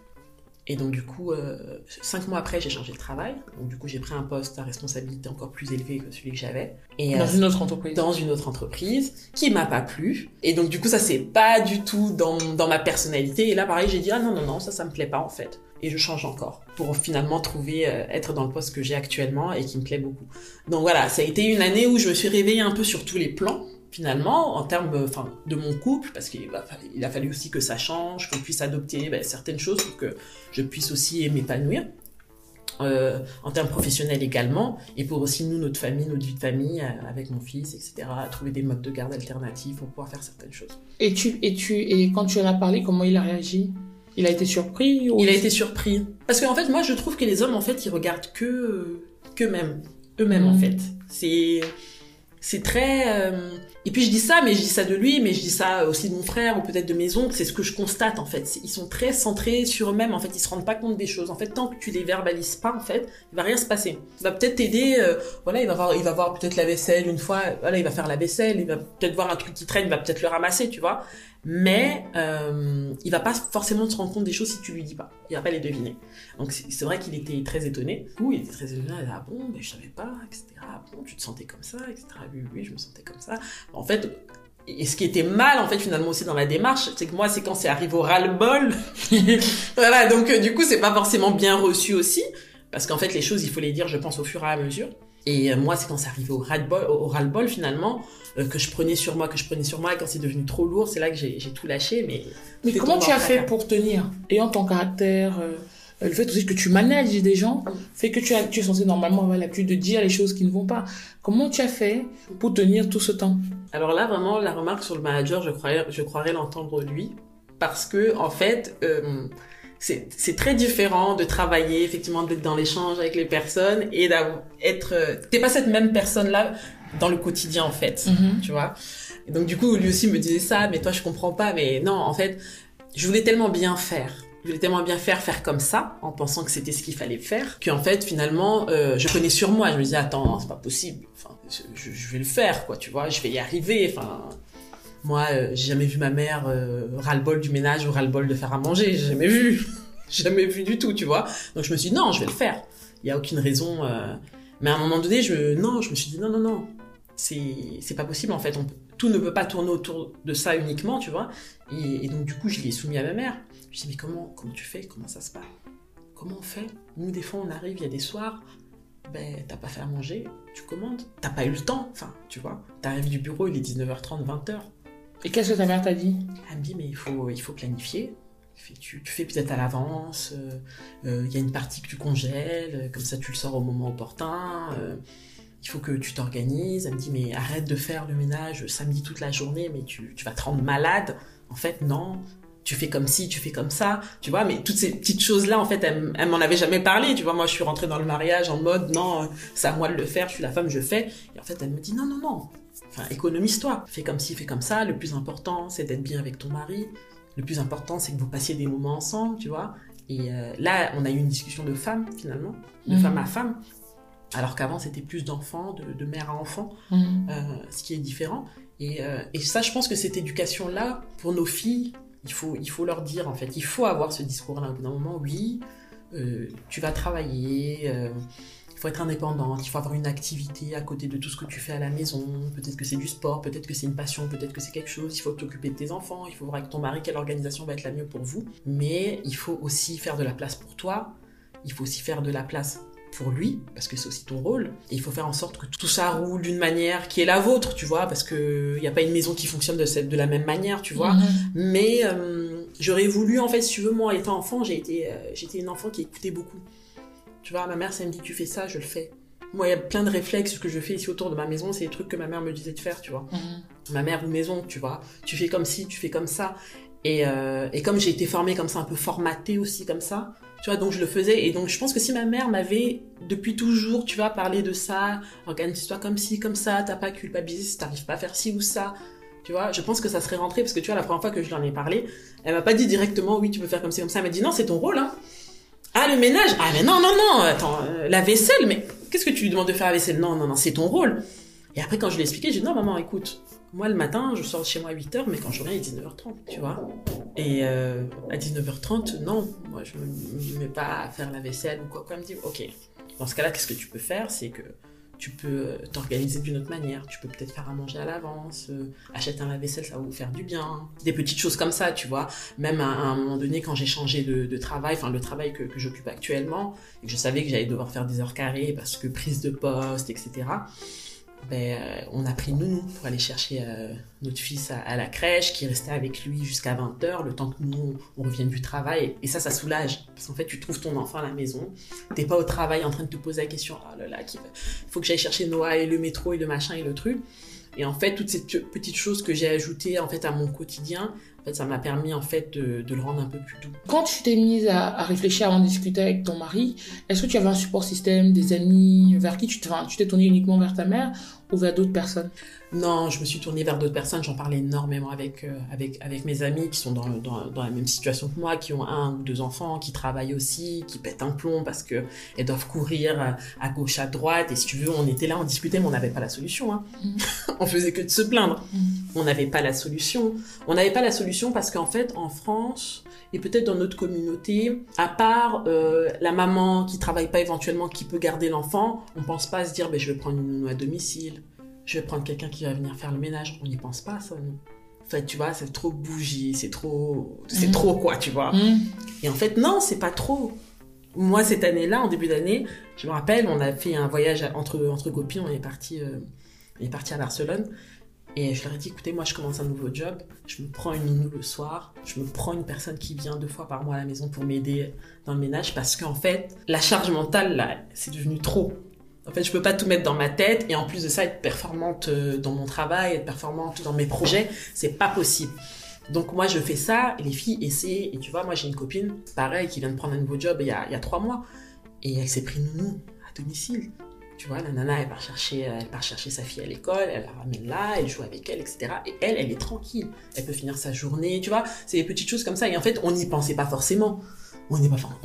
Et donc du coup, euh, cinq mois après, j'ai changé de travail. Donc du coup, j'ai pris un poste à responsabilité encore plus élevé que celui que j'avais. Et Dans euh, une autre entreprise. dans une autre entreprise qui m'a pas plu. Et donc du coup, ça c'est pas du tout dans, dans ma personnalité. Et là, pareil, j'ai dit ah non non non, ça ça me plaît pas en fait. Et je change encore pour finalement trouver euh, être dans le poste que j'ai actuellement et qui me plaît beaucoup. Donc voilà, ça a été une année où je me suis réveillée un peu sur tous les plans finalement en termes euh, enfin de mon couple parce qu'il a, fallu- il a fallu aussi que ça change qu'on puisse adopter ben, certaines choses pour que je puisse aussi m'épanouir euh, en termes professionnels également, et pour aussi nous, notre famille, notre vie de famille, euh, avec mon fils, etc., trouver des modes de garde alternatifs pour pouvoir faire certaines choses. Et tu, et tu, et quand tu en as parlé, comment il a réagi? Il a été surpris ou Il a été surpris. Parce qu'en fait, moi, je trouve que les hommes, en fait, ils regardent que, qu'eux-mêmes. Eux-mêmes, en Mhm. fait. C'est, c'est très, euh, et puis je dis ça, mais je dis ça de lui, mais je dis ça aussi de mon frère ou peut-être de mes oncles. C'est ce que je constate en fait. Ils sont très centrés sur eux-mêmes. En fait, ils se rendent pas compte des choses. En fait, tant que tu les verbalises pas, en fait, il va rien se passer. Il va peut-être t'aider. euh, voilà, il va voir, il va voir peut-être la vaisselle une fois. Voilà, il va faire la vaisselle. Il va peut-être voir un truc qui traîne. Il va peut-être le ramasser, tu vois. Mais euh, il va pas forcément se rendre compte des choses si tu lui dis pas. Il va pas les deviner. Donc c'est vrai qu'il était très étonné. Oui, il était très étonné. Il ah bon, mais je savais pas, etc. Ah bon, tu te sentais comme ça, etc. Oui, oui, je me sentais comme ça. En fait, et ce qui était mal, en fait, finalement aussi dans la démarche, c'est que moi, c'est quand c'est arrivé au ras-le-bol. (laughs) voilà, donc euh, du coup, c'est pas forcément bien reçu aussi. Parce qu'en fait, les choses, il faut les dire, je pense, au fur et à mesure. Et euh, moi, c'est quand c'est arrivé au ras-le-bol, au ras-le-bol finalement, euh, que je prenais sur moi, que je prenais sur moi, et quand c'est devenu trop lourd, c'est là que j'ai j'ai tout lâché. Mais, Mais comment tu as fait pour tenir Ayant ton caractère, euh, le fait aussi que tu manages des gens, fait que tu, as, tu es censé normalement avoir l'habitude de dire les choses qui ne vont pas. Comment tu as fait pour tenir tout ce temps? Alors là, vraiment, la remarque sur le manager, je croirais, je croirais l'entendre lui, parce que en fait, euh, c'est c'est très différent de travailler effectivement d'être dans l'échange avec les personnes et d'être. euh, T'es pas cette même personne là dans le quotidien en fait, tu vois. Et donc du coup, lui aussi me disait ça, mais toi je comprends pas, mais non, en fait, je voulais tellement bien faire. Je voulais tellement bien faire, faire comme ça, en pensant que c'était ce qu'il fallait faire, qu'en fait, finalement, euh, je connais sur moi. Je me disais, attends, c'est pas possible. Enfin, je, je vais le faire, quoi, tu vois, je vais y arriver. Enfin, moi, euh, j'ai jamais vu ma mère euh, ras-le-bol du ménage ou ras-le-bol de faire à manger. J'ai jamais vu. (laughs) jamais vu du tout, tu vois. Donc je me suis dit, non, je vais le faire. Il y a aucune raison. euh, Mais à un moment donné, je, non, je me suis dit, non, non, non. C'est, pas possible, en fait. Tout ne peut pas tourner autour de ça uniquement, tu vois. Et, donc, du coup, je l'ai soumis à ma mère. Je me suis dit, mais comment, comment tu fais? Comment ça se passe? Comment on fait? Nous, des fois, on arrive, il y a des soirs, ben, t'as pas fait à manger, tu commandes. T'as pas eu le temps, enfin, tu vois. T'arrives du bureau, il est 19h30, 20h. Et qu'est-ce que ta mère t'a dit? Elle me dit, mais il faut, il faut planifier. Tu, fais peut-être à l'avance, euh, euh, il y a une partie que tu congèles, euh, comme ça tu le sors au moment opportun. il faut que tu t'organises. Elle me dit, mais arrête de faire le ménage samedi toute la journée, mais tu, tu vas te rendre malade. En fait, non. Tu fais comme ci, tu fais comme ça, tu vois, mais toutes ces petites choses-là, en fait, elle, elle m'en avait jamais parlé, tu vois. Moi, je suis rentrée dans le mariage en mode, non, c'est à moi de le faire, je suis la femme, je fais. Et en fait, elle me dit, non, non, non, Enfin, économise-toi. Fais comme ci, fais comme ça. Le plus important, c'est d'être bien avec ton mari. Le plus important, c'est que vous passiez des moments ensemble, tu vois. Et euh, là, on a eu une discussion de femme, finalement, de Mhm. femme à femme. Alors qu'avant, c'était plus d'enfant, de, de mère à enfant, Mhm. euh, ce qui est différent. Et, euh, et ça, je pense que cette éducation-là, pour nos filles, il faut, il faut leur dire, en fait, il faut avoir ce discours-là. Au bout d'un moment, oui, tu vas travailler, il faut être indépendante, il faut avoir une activité à côté de tout ce que tu fais à la maison. Peut-être que c'est du sport, peut-être que c'est une passion, peut-être que c'est quelque chose. Il faut t'occuper de tes enfants, il faut voir avec ton mari quelle organisation va être la mieux pour vous. Mais il faut aussi faire de la place pour toi, il faut aussi faire de la place pour lui, parce que c'est aussi ton rôle. Et il faut faire en sorte que tout ça roule d'une manière qui est la vôtre, tu vois, parce que il n'y a pas une maison qui fonctionne de, cette, de la même manière, tu vois. Mais euh, j'aurais voulu, en fait, si tu veux, moi, étant enfant, j'ai été, euh, j'étais une enfant qui écoutait beaucoup. Tu vois, ma mère, si elle me dit tu fais ça, je le fais. Moi, il y a plein de réflexes que je fais ici autour de ma maison, c'est des trucs que ma mère me disait de faire, tu vois. Mhm. Ma mère ou maison, tu vois. Tu fais comme ci, tu fais comme ça. Et, euh, et comme j'ai été formée comme ça, un peu formatée aussi comme ça, tu vois, donc je le faisais. Et donc je pense que si ma mère m'avait depuis toujours, tu vois, parlé de ça, organise-toi comme ci, comme ça, t'as pas à culpabiliser si t'arrives pas à faire ci ou ça, tu vois, je pense que ça serait rentré parce que tu vois, la première fois que je lui en ai parlé, elle m'a pas dit directement oui, tu peux faire comme ci, comme ça. Elle m'a dit non, c'est ton rôle, hein. Ah, le ménage Ah, mais non, non, non, attends, euh, la vaisselle, mais qu'est-ce que tu lui demandes de faire la vaisselle? Non, non, non, c'est ton rôle. Et après, quand je lui ai expliqué, j'ai dit non, maman, écoute, moi le matin, je sors de chez moi à 8h, mais quand je reviens, il est 19h30, tu vois. Et euh, à 19h30, non, moi je me me mets pas à faire la vaisselle ou quoi. Quoi, elle me dit, ok, dans ce cas-là, qu'est-ce que tu peux faire? C'est que tu peux t'organiser d'une autre manière. Tu peux peut-être faire à manger à l'avance, euh, acheter un lave-vaisselle, ça va vous faire du bien. Des petites choses comme ça, tu vois. Même à, un moment donné, quand j'ai changé de, de travail, enfin le travail que, que j'occupe actuellement, et que je savais que j'allais devoir faire des heures carrées parce que prise de poste, etc. ben, euh, on a pris nounou pour aller chercher euh, notre fils à, la crèche, qui restait avec lui jusqu'à 20h, le temps que nous, on revienne du travail. Et ça, ça soulage. Parce qu'en fait, tu trouves ton enfant à la maison, t'es pas au travail en train de te poser la question, oh là là, il faut que j'aille chercher Noah et le métro et le machin et le truc. Et en fait, toutes ces petites choses que j'ai ajoutées en fait à mon quotidien, ça m'a permis en fait de, le rendre un peu plus doux. Quand tu t'es mise à, réfléchir avant de discuter avec ton mari, est-ce que tu avais un support système, des amis vers qui tu t'es tournée uniquement vers ta mère ou vers d'autres personnes? Non, je me suis tournée vers d'autres personnes. J'en parlais énormément avec, euh, avec, avec mes amis qui sont dans, dans, dans, la même situation que moi, qui ont un ou deux enfants, qui travaillent aussi, qui pètent un plomb parce qu'elles doivent courir à gauche, à droite. Et si tu veux, on était là, on discutait, mais on n'avait pas la solution. Hein. Mm. (laughs) on faisait que de se plaindre. Mm. On n'avait pas la solution. On n'avait pas la solution parce qu'en fait, en France, et peut-être dans notre communauté, à part euh, la maman qui travaille pas éventuellement, qui peut garder l'enfant, on pense pas à se dire, ben, je vais prendre une nounou à domicile, je vais prendre quelqu'un qui va venir faire le ménage. On n'y pense pas, ça, nous. En fait, tu vois, c'est trop bougie, c'est trop, c'est mmh. trop quoi, tu vois. Mmh. Et en fait, non, c'est pas trop. Moi, cette année-là, en début d'année, je me rappelle, on a fait un voyage entre, entre copines, on est parti, euh, on est parti à Barcelone. Et je leur ai dit, écoutez, moi je commence un nouveau job, je me prends une nounou le soir, je me prends une personne qui vient deux fois par mois à la maison pour m'aider dans le ménage parce qu'en fait, la charge mentale, là, c'est devenu trop. En fait, je peux pas tout mettre dans ma tête et en plus de ça, être performante euh, dans mon travail, être performante dans mes projets, c'est pas possible. Donc moi, je fais ça et les filles essaient. Et tu vois, moi j'ai une copine, pareil, qui vient de prendre un nouveau job il y a, il y a trois mois et elle s'est pris nounou à domicile. Tu vois, la nana, elle chercher, euh, elle part chercher sa fille à l'école, elle la ramène là, elle joue avec elle, etc. Et elle, elle est tranquille. Elle peut finir sa journée, tu vois. C'est des petites choses comme ça. Et en fait, on n'y pensait pas forcément. On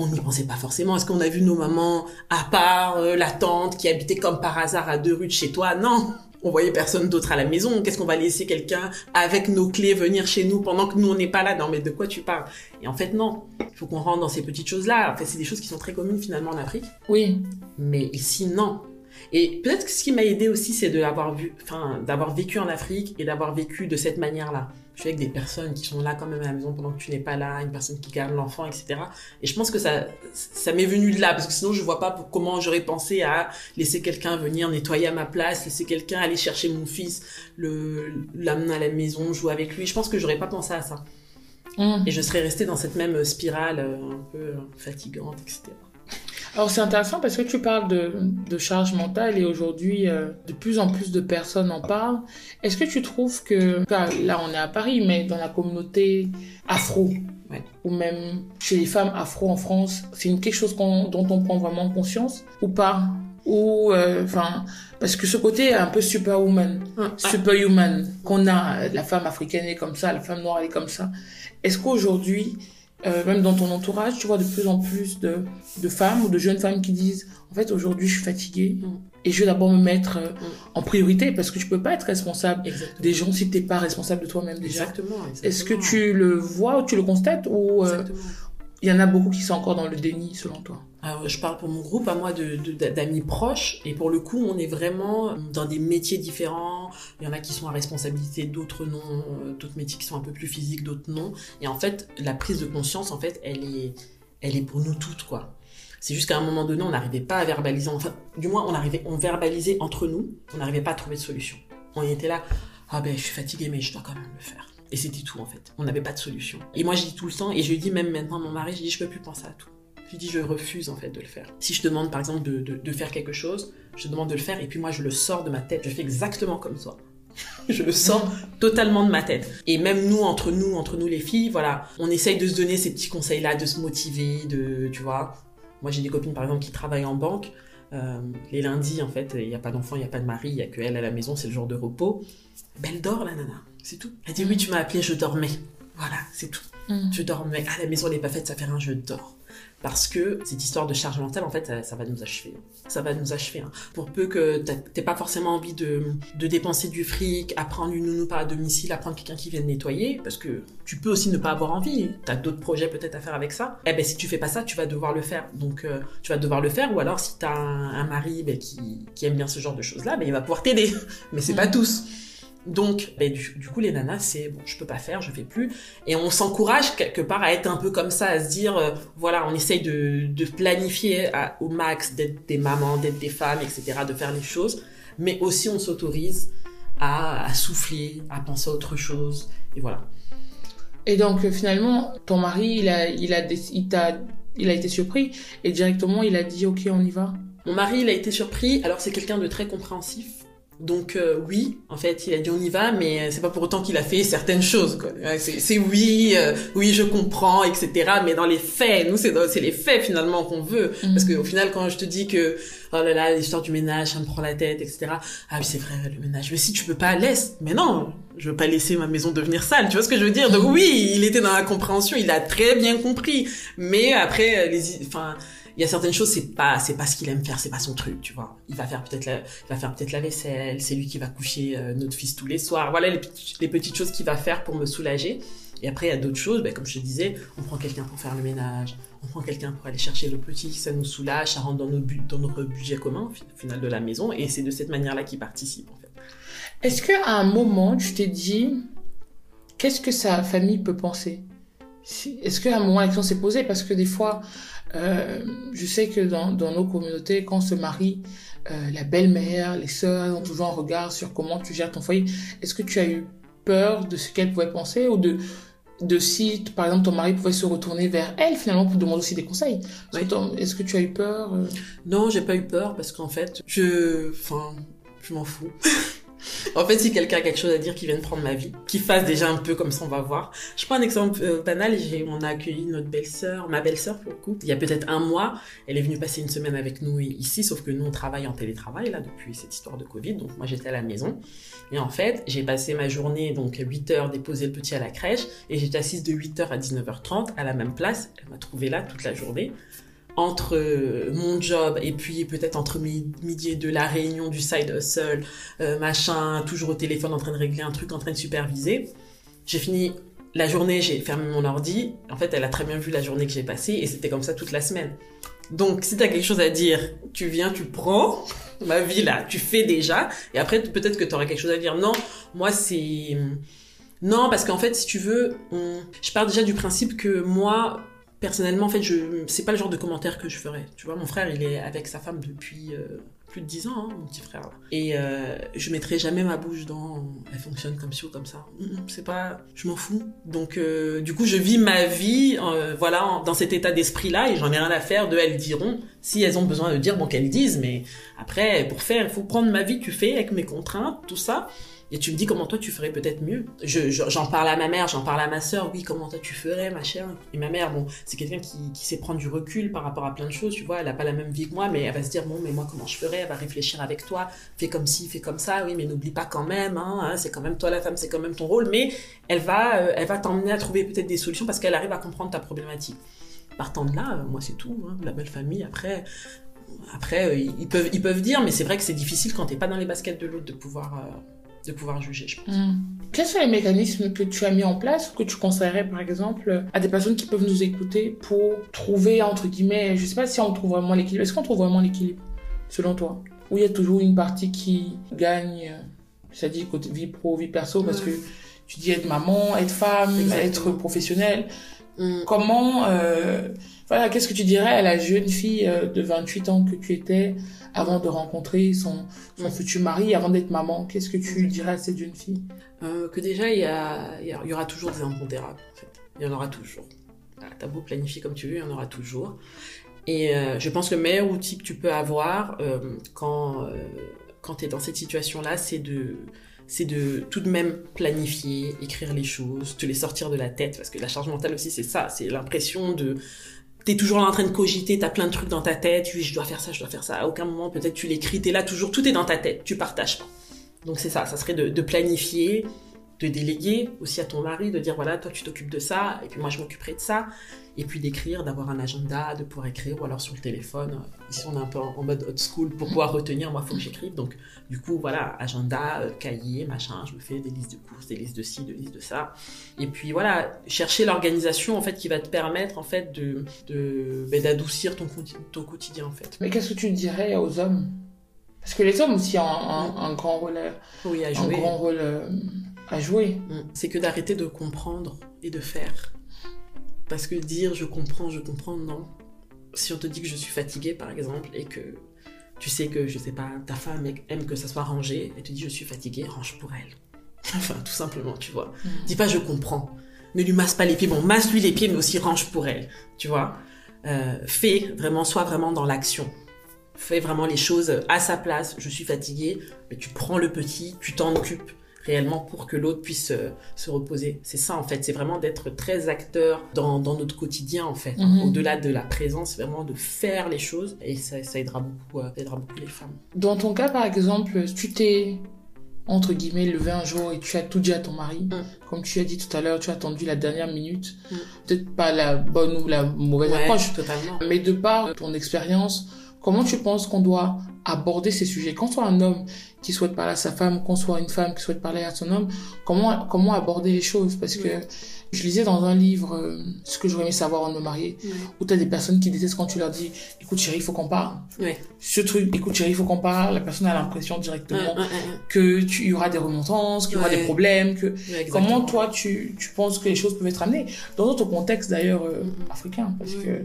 n'y pensait pas forcément. Est-ce qu'on a vu nos mamans, à part euh, la tante qui habitait comme par hasard à deux rues de chez toi? Non on voyait personne d'autre à la maison. Qu'est-ce qu'on va laisser quelqu'un avec nos clés venir chez nous pendant que nous on n'est pas là? Non, mais de quoi tu parles? Et en fait, non. Il faut qu'on rentre dans ces petites choses-là. En fait, c'est des choses qui sont très communes finalement en Afrique. Oui. Mais ici, non. Et peut-être que ce qui m'a aidé aussi, c'est de l'avoir vu, enfin, d'avoir vécu en Afrique et d'avoir vécu de cette manière-là. Je suis avec des personnes qui sont là quand même à la maison pendant que tu n'es pas là, une personne qui garde l'enfant, etc. Et je pense que ça, ça m'est venu de là, parce que sinon je vois pas comment j'aurais pensé à laisser quelqu'un venir nettoyer à ma place, laisser quelqu'un aller chercher mon fils, le, l'amener à la maison, jouer avec lui. Je pense que j'aurais pas pensé à ça. Mmh. Et je serais restée dans cette même spirale euh, un peu fatigante, etc. Alors c'est intéressant parce que tu parles de, de charge mentale et aujourd'hui euh, de plus en plus de personnes en parlent. Est-ce que tu trouves que, là on est à Paris, mais dans la communauté afro, ou même chez les femmes afro en France, c'est quelque chose dont on prend vraiment conscience ou pas? Ou euh, enfin parce que ce côté un peu superwoman superhuman qu'on a la femme africaine est comme ça la femme noire elle est comme ça. Est-ce qu'aujourd'hui euh, même dans ton entourage, tu vois de plus en plus de, de femmes ou de jeunes femmes qui disent en fait aujourd'hui je suis fatiguée mm. et je vais d'abord me mettre euh, mm. en priorité parce que tu peux pas être responsable des gens si tu n'es pas responsable de toi-même déjà. Exactement. Est-ce que tu le vois ou tu le constates ou euh, il y en a beaucoup qui sont encore dans le déni selon toi? Je parle pour mon groupe, à moi, d'amis proches. Et pour le coup, on est vraiment dans des métiers différents. Il y en a qui sont à responsabilité, d'autres non. Euh, d'autres métiers qui sont un peu plus physiques, d'autres non. Et en fait, la prise de conscience, en fait, elle est, elle est pour nous toutes, quoi. C'est juste qu'à un moment donné, on n'arrivait pas à verbaliser. Enfin, du moins, on arrivait, on verbalisait entre nous. On n'arrivait pas à trouver de solution. On était là. Ah ben, je suis fatiguée, mais je dois quand même le faire. Et c'était tout en fait. On n'avait pas de solution. Et moi je dis tout le temps, et je dis même maintenant à mon mari, je dis je peux plus penser à tout. Je dis je refuse en fait de le faire. Si je demande par exemple de, de, faire quelque chose, je demande de le faire et puis moi je le sors de ma tête. Je fais exactement comme toi. (laughs) je le sors totalement de ma tête. Et même nous, entre nous, entre nous les filles, voilà, on essaye de se donner ces petits conseils-là, de se motiver, de, tu vois. Moi j'ai des copines par exemple qui travaillent en banque. Euh, les lundis, en fait, il n'y a pas d'enfant, il n'y a pas de mari, il n'y a que elle à la maison, c'est le jour de repos. Ben, elle dort, la nana, c'est tout. Elle dit oui, tu m'as appelé, je dormais. Voilà, c'est tout. Mm. Je dormais. Ah, la maison n'est pas faite, ça fait rien, je dors parce que cette histoire de charge mentale, en fait, ça, va nous achever. Ça va nous achever. Hein. Pour peu que t'aies pas forcément envie de, de, dépenser du fric, à prendre une nounou par à domicile, à prendre quelqu'un qui vienne nettoyer, parce que tu peux aussi ne pas avoir envie. T'as d'autres projets peut-être à faire avec ça. Eh ben, si tu fais pas ça, tu vas devoir le faire. Donc, euh, tu vas devoir le faire. Ou alors, si t'as un, un mari ben, qui, qui, aime bien ce genre de choses-là, ben, il va pouvoir t'aider. (laughs) Mais c'est pas mmh. tous. Donc, ben, du, coup, les nanas, c'est bon, je peux pas faire, je fais plus. Et on s'encourage quelque part à être un peu comme ça, à se dire, euh, voilà, on essaye de, de planifier au max, d'être des mamans, d'être des femmes, etc., de faire les choses. mais aussi on s'autorise à, à souffler, à penser à autre chose, et voilà. Et donc euh, finalement, ton mari, il a, il a, il a été surpris et directement il a dit ok, on y va. Mon mari, il a été surpris. Alors, c'est quelqu'un de très compréhensif. Donc, euh, oui, en fait, il a dit on y va, mais euh, c'est pas pour autant qu'il a fait certaines choses. C'est oui, euh, oui, je comprends, etc. Mais dans les faits, nous, c'est les faits finalement qu'on veut. Parce qu'au final, quand je te dis que oh là là, l'histoire du ménage, ça me prend la tête, etc. Ah oui, c'est vrai, le ménage. Mais si tu peux pas, laisse. Mais non, je veux pas laisser ma maison devenir sale. Tu vois ce que je veux dire? Donc oui, il était dans la compréhension, il a très bien compris. Mais après, les, enfin il y a certaines choses c'est pas c'est pas ce qu'il aime faire c'est pas son truc tu vois. Il va faire peut-être la il va faire peut-être la vaisselle c'est lui qui va coucher euh, notre fils tous les soirs. Voilà les, petites choses qu'il va faire pour me soulager. Et après il y a d'autres choses ben, comme je te disais on prend quelqu'un pour faire le ménage on prend quelqu'un pour aller chercher le petit ça nous soulage ça rentre dans but dans notre budget commun au fi- au final de la maison. Et c'est de cette manière là qu'il participe en fait. Est-ce qu'à un moment tu t'es dit qu'est-ce que sa famille peut penser? Est-ce qu'à un moment la question s'est posée? Parce que des fois, euh, je sais que dans, dans nos communautés, quand on se marie, euh, la belle-mère, les sœurs ont toujours un regard sur comment tu gères ton foyer. Est-ce que tu as eu peur de ce qu'elle pouvait penser ou de de si, par exemple, ton mari pouvait se retourner vers elle finalement pour demander aussi des conseils? Est-ce que tu as eu peur euh? Non, j'ai pas eu peur parce qu'en fait, je, enfin, je m'en fous. (laughs) en fait, si quelqu'un a quelque chose à dire, qui vienne prendre ma vie, qui fasse déjà un peu comme ça, on va voir. Je prends un exemple euh, banal. On a accueilli notre belle-sœur, ma belle-sœur pour le coup, il y a peut-être un mois. Elle est venue passer une semaine avec nous ici, sauf que nous on travaille en télétravail là depuis cette histoire de Covid. Donc moi j'étais à la maison et en fait j'ai passé ma journée donc 8 heures déposer le petit à la crèche et j'étais assise de 8 heures à 19h30 à la même place. Elle m'a trouvé là toute la journée entre euh, mon job et puis peut-être entre mi- midi et la réunion du side hustle, euh, machin, toujours au téléphone en train de régler un truc, en train de superviser. J'ai fini la journée, j'ai fermé mon ordi. En fait, elle a très bien vu la journée que j'ai passée et c'était comme ça toute la semaine. Donc, si t'as quelque chose à dire, tu viens, tu prends (laughs) ma vie là, tu fais déjà et après peut-être que t'auras quelque chose à dire. Non, moi c'est non parce qu'en fait, si tu veux, je pars déjà du principe que moi personnellement, en fait, je c'est pas le genre de commentaire que je ferais. Tu vois, mon frère, il est avec sa femme depuis euh, plus de 10 ans, hein, mon petit frère. Et euh, je mettrai jamais ma bouche dans elle fonctionne comme ci ou comme ça. Mm, mm, C'est pas, je m'en fous. Donc, euh, du coup, je vis ma vie, voilà, dans cet état d'esprit-là, et j'en ai rien à faire de elles diront. Si elles ont besoin de dire, bon, qu'elles disent, mais après, pour faire, il faut prendre ma vie, tu fais avec mes contraintes, tout ça. Et tu me dis comment toi tu ferais peut-être mieux. Je- je- J'en parle à ma mère, j'en parle à ma sœur. Oui, comment toi tu ferais, ma chère? Et ma mère, bon, c'est quelqu'un qui, qui sait prendre du recul par rapport à plein de choses. Tu vois, elle a pas la même vie que moi, mais elle va se dire bon, mais moi comment je ferais? Elle va réfléchir avec toi. Fais comme ci, fais comme ça. Oui, mais n'oublie pas quand même. Hein, hein, c'est quand même toi la femme, c'est quand même ton rôle. Mais elle va, euh, va t'emmener à trouver peut-être des solutions parce qu'elle arrive à comprendre ta problématique. Partant de là, euh, moi c'est tout. Hein, la belle famille. Après, après euh, ils peuvent, ils peuvent dire, mais c'est vrai que c'est difficile quand t'es pas dans les baskets de l'autre de pouvoir. De pouvoir juger, je pense. Hmm. Quels sont les mécanismes que tu as mis en place ou que tu conseillerais par exemple à des personnes qui peuvent nous écouter pour trouver entre guillemets, je sais pas si on trouve vraiment l'équilibre, est-ce qu'on trouve vraiment l'équilibre selon toi? Ou il y a toujours une partie qui gagne, c'est-à-dire côté vie pro, vie perso, parce que tu dis être maman, être femme, Exactement. être professionnelle. Mm. Comment, euh, voilà, qu'est-ce que tu dirais à la jeune fille euh, de 28 ans que tu étais avant de rencontrer son, son Mm. futur mari, avant d'être maman? Qu'est-ce que tu dirais à cette jeune fille? Euh, que déjà, il y, a, il y aura toujours des impondérables, en fait. Il y en aura toujours. T'as beau planifier comme tu veux, il y en aura toujours. Et euh, je pense que le meilleur outil que tu peux avoir euh, quand, euh, quand tu es dans cette situation-là, c'est de c'est de tout de même planifier, écrire les choses, te les sortir de la tête, parce que la charge mentale aussi, c'est ça, c'est l'impression de... T'es toujours en train de cogiter, t'as plein de trucs dans ta tête, oui, je dois faire ça, je dois faire ça. À aucun moment, peut-être, tu l'écris, t'es là toujours, tout est dans ta tête, tu partages pas. Donc c'est ça, ça serait de, de planifier, de déléguer aussi à ton mari, de dire voilà, toi tu t'occupes de ça, et puis moi je m'occuperai de ça, et puis d'écrire, d'avoir un agenda, de pouvoir écrire, ou alors sur le téléphone. Ici on est un peu en, mode old school pour pouvoir retenir, moi il faut que j'écrive, donc du coup voilà, agenda, euh, cahier, machin, je me fais des listes de courses, des listes de ci, des listes de ça, et puis voilà, chercher l'organisation en fait qui va te permettre en fait de, de ben, d'adoucir ton, ton quotidien en fait. Mais qu'est-ce que tu dirais aux hommes? Parce que les hommes aussi ont un, un- un grand rôle, à, Oui, à un jouer. grand rôle euh, à jouer. Mm. C'est que d'arrêter de comprendre et de faire. Parce que dire je comprends, je comprends, non. Si on te dit que je suis fatiguée, par exemple, et que Tu sais que, je sais pas, ta femme aime que ça soit rangé. Elle te dit, je suis fatiguée, range pour elle. (laughs) Enfin, tout simplement, tu vois. Mm. Dis pas, je comprends. Ne lui masse pas les pieds. Bon, masse-lui les pieds, mais aussi range pour elle. Tu vois. Euh, fais vraiment, sois vraiment dans l'action. Fais vraiment les choses à sa place. Je suis fatiguée, mais tu prends le petit, tu t'en occupes réellement pour que l'autre puisse euh, se reposer. C'est ça en fait, c'est vraiment d'être très acteur dans, dans notre quotidien en fait. Mhm. Au-delà de la présence, vraiment de faire les choses et ça, ça aidera beaucoup, euh, ça aidera beaucoup les femmes. Dans ton cas, par exemple, tu t'es, entre guillemets, levé un jour et tu as tout dit à ton mari. Mm. Comme tu as dit tout à l'heure, tu as attendu la dernière minute. Mm. Peut-être pas la bonne ou la mauvaise Ouais, approche. totalement. Mais de par ton expérience, comment tu penses qu'on doit aborder ces sujets. Qu'on soit un homme qui souhaite parler à sa femme, qu'on soit une femme qui souhaite parler à son homme, comment, comment aborder les choses? Parce que je lisais dans un livre euh, ce que j'aurais aimé savoir en me marier, où tu as des personnes qui détestent quand tu leur dis écoute chérie, il faut qu'on parle. Ce truc, écoute chérie, il faut qu'on parle, la personne a l'impression directement que tu y aura des remontrances, qu'il y aura des problèmes, que comment toi tu, tu penses que les choses peuvent être amenées? Dans notre contexte d'ailleurs euh, Mhm. africain parce que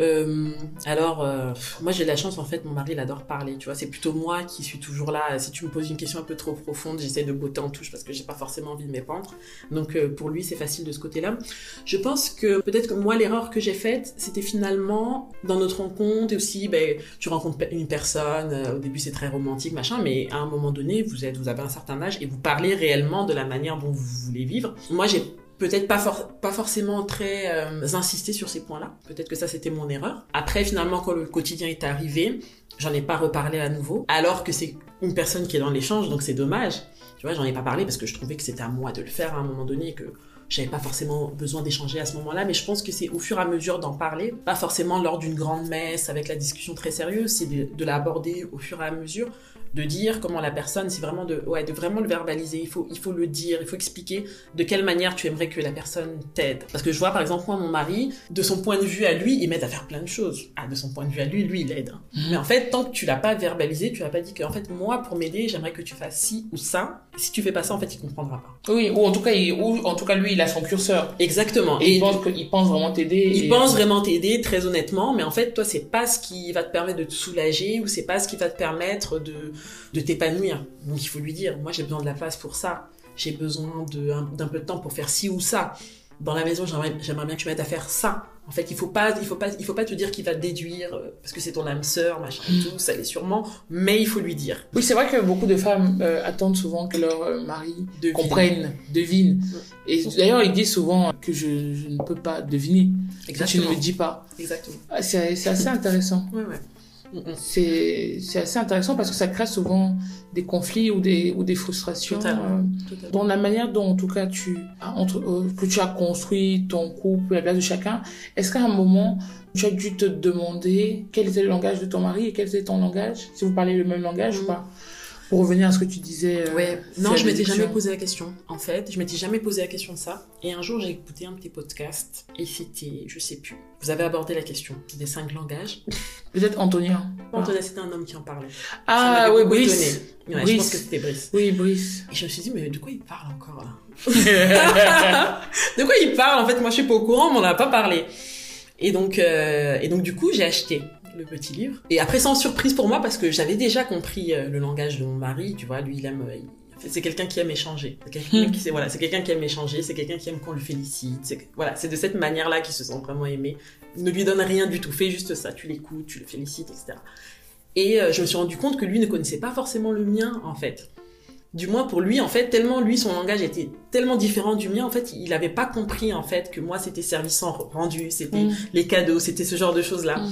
Euh, alors, euh, moi j'ai la chance en fait, mon mari il adore parler, tu vois, c'est plutôt moi qui suis toujours là. Si tu me poses une question un peu trop profonde, j'essaie de botter en touche parce que j'ai pas forcément envie de m'épandre. Donc euh, pour lui c'est facile de ce côté-là. Je pense que peut-être que moi l'erreur que j'ai faite, c'était finalement dans notre rencontre et aussi, ben, tu rencontres une personne, au début c'est très romantique, machin, mais à un moment donné, vous êtes, vous avez un certain âge et vous parlez réellement de la manière dont vous voulez vivre. Moi j'ai peut-être pas, for- pas forcément très euh, insisté sur ces points-là. Peut-être que ça, c'était mon erreur. Après, finalement, quand le quotidien est arrivé, j'en ai pas reparlé à nouveau, alors que c'est une personne qui est dans l'échange, donc c'est dommage. Tu vois, j'en ai pas parlé parce que je trouvais que c'était à moi de le faire à un moment donné, et que j'avais pas forcément besoin d'échanger à ce moment-là, mais je pense que c'est au fur et à mesure d'en parler, pas forcément lors d'une grande messe avec la discussion très sérieuse, c'est de, de l'aborder au fur et à mesure, de dire comment la personne, c'est vraiment de, ouais, de vraiment le verbaliser, il faut, il faut le dire, il faut expliquer de quelle manière tu aimerais que la personne t'aide. Parce que je vois par exemple moi mon mari, de son point de vue à lui, il m'aide à faire plein de choses. Ah, de son point de vue à lui, lui il aide. hein. Mais en fait, tant que tu l'as pas verbalisé, tu l'as pas dit que en fait moi pour m'aider, j'aimerais que tu fasses ci ou ça. Si tu fais pas ça, en fait, il comprendra pas. oui ou en tout cas il, ou en tout cas lui il a son curseur Exactement. et il pense qu'il pense vraiment t'aider Il et- pense vraiment t'aider très honnêtement, mais en fait, toi, c'est pas ce qui va te permettre de te soulager ou c'est pas ce qui va te permettre de, de t'épanouir. Donc, il faut lui dire, moi, j'ai besoin de la place pour ça. J'ai besoin d'un peu de temps pour faire ci ou ça. Dans la maison, j'aimerais bien que tu m'aides à faire ça. En fait, il faut pas, il faut pas, il faut pas te dire qu'il va te déduire euh, parce que c'est ton âme sœur, machin et tout, ça l'est sûrement, mais il faut lui dire. oui c'est vrai que beaucoup de femmes euh, attendent souvent que leur euh, mari Devine. comprenne devine et d'ailleurs ils disent souvent que je, je ne peux pas deviner que tu Exactement. ne me dis pas Exactement. Ah, c'est c'est assez intéressant Ouais, ouais. C'est c'est assez intéressant parce que ça crée souvent des conflits ou des ou des frustrations Totalement. euh, Totalement. dans la manière dont en tout cas tu as entre euh, que tu as construit ton couple la place de chacun est-ce qu'à un moment tu as dû te demander quel était le langage de ton mari et quel était ton langage? Si vous parlez le même langage ou Mm. pas? Pour revenir à ce que tu disais euh, Ouais, non, je m'étais jamais posé la question, en fait. Je m'étais jamais posé la question de ça. Et un jour, j'ai écouté un de tes podcasts, et c'était, je sais plus. Vous avez abordé la question des cinq langages. (laughs) peut-être Antonien Antonin, c'était un homme qui en parlait. ah oui Brice je pense que c'était Brice. oui Brice Et je me suis dit, mais de quoi il parle encore, là (laughs) De quoi il parle En fait, moi, je suis pas au courant, mais on n'a pas parlé. Et donc, euh, et donc, du coup, j'ai acheté le petit livre. Et après, sans surprise pour moi, parce que j'avais déjà compris euh, le langage de mon mari. Tu vois, lui, il aime. euh, il- C'est quelqu'un qui aime échanger. C'est quelqu'un Hmm. qui, voilà, c'est quelqu'un qui aime échanger. C'est quelqu'un qui aime qu'on le félicite. C'est voilà, c'est de cette manière-là qu'il se sent vraiment aimé. Ne lui donne rien du tout. Fais juste ça. Tu l'écoutes, tu le félicites, etc. Et euh, je me suis rendu compte que lui ne connaissait pas forcément le mien, en fait. Du moins pour lui, en fait, tellement lui, son langage était tellement différent du mien, en fait, il avait pas compris, en fait, que moi, c'était service en rendu, c'était Mm. les cadeaux, c'était ce genre de choses-là. Mm.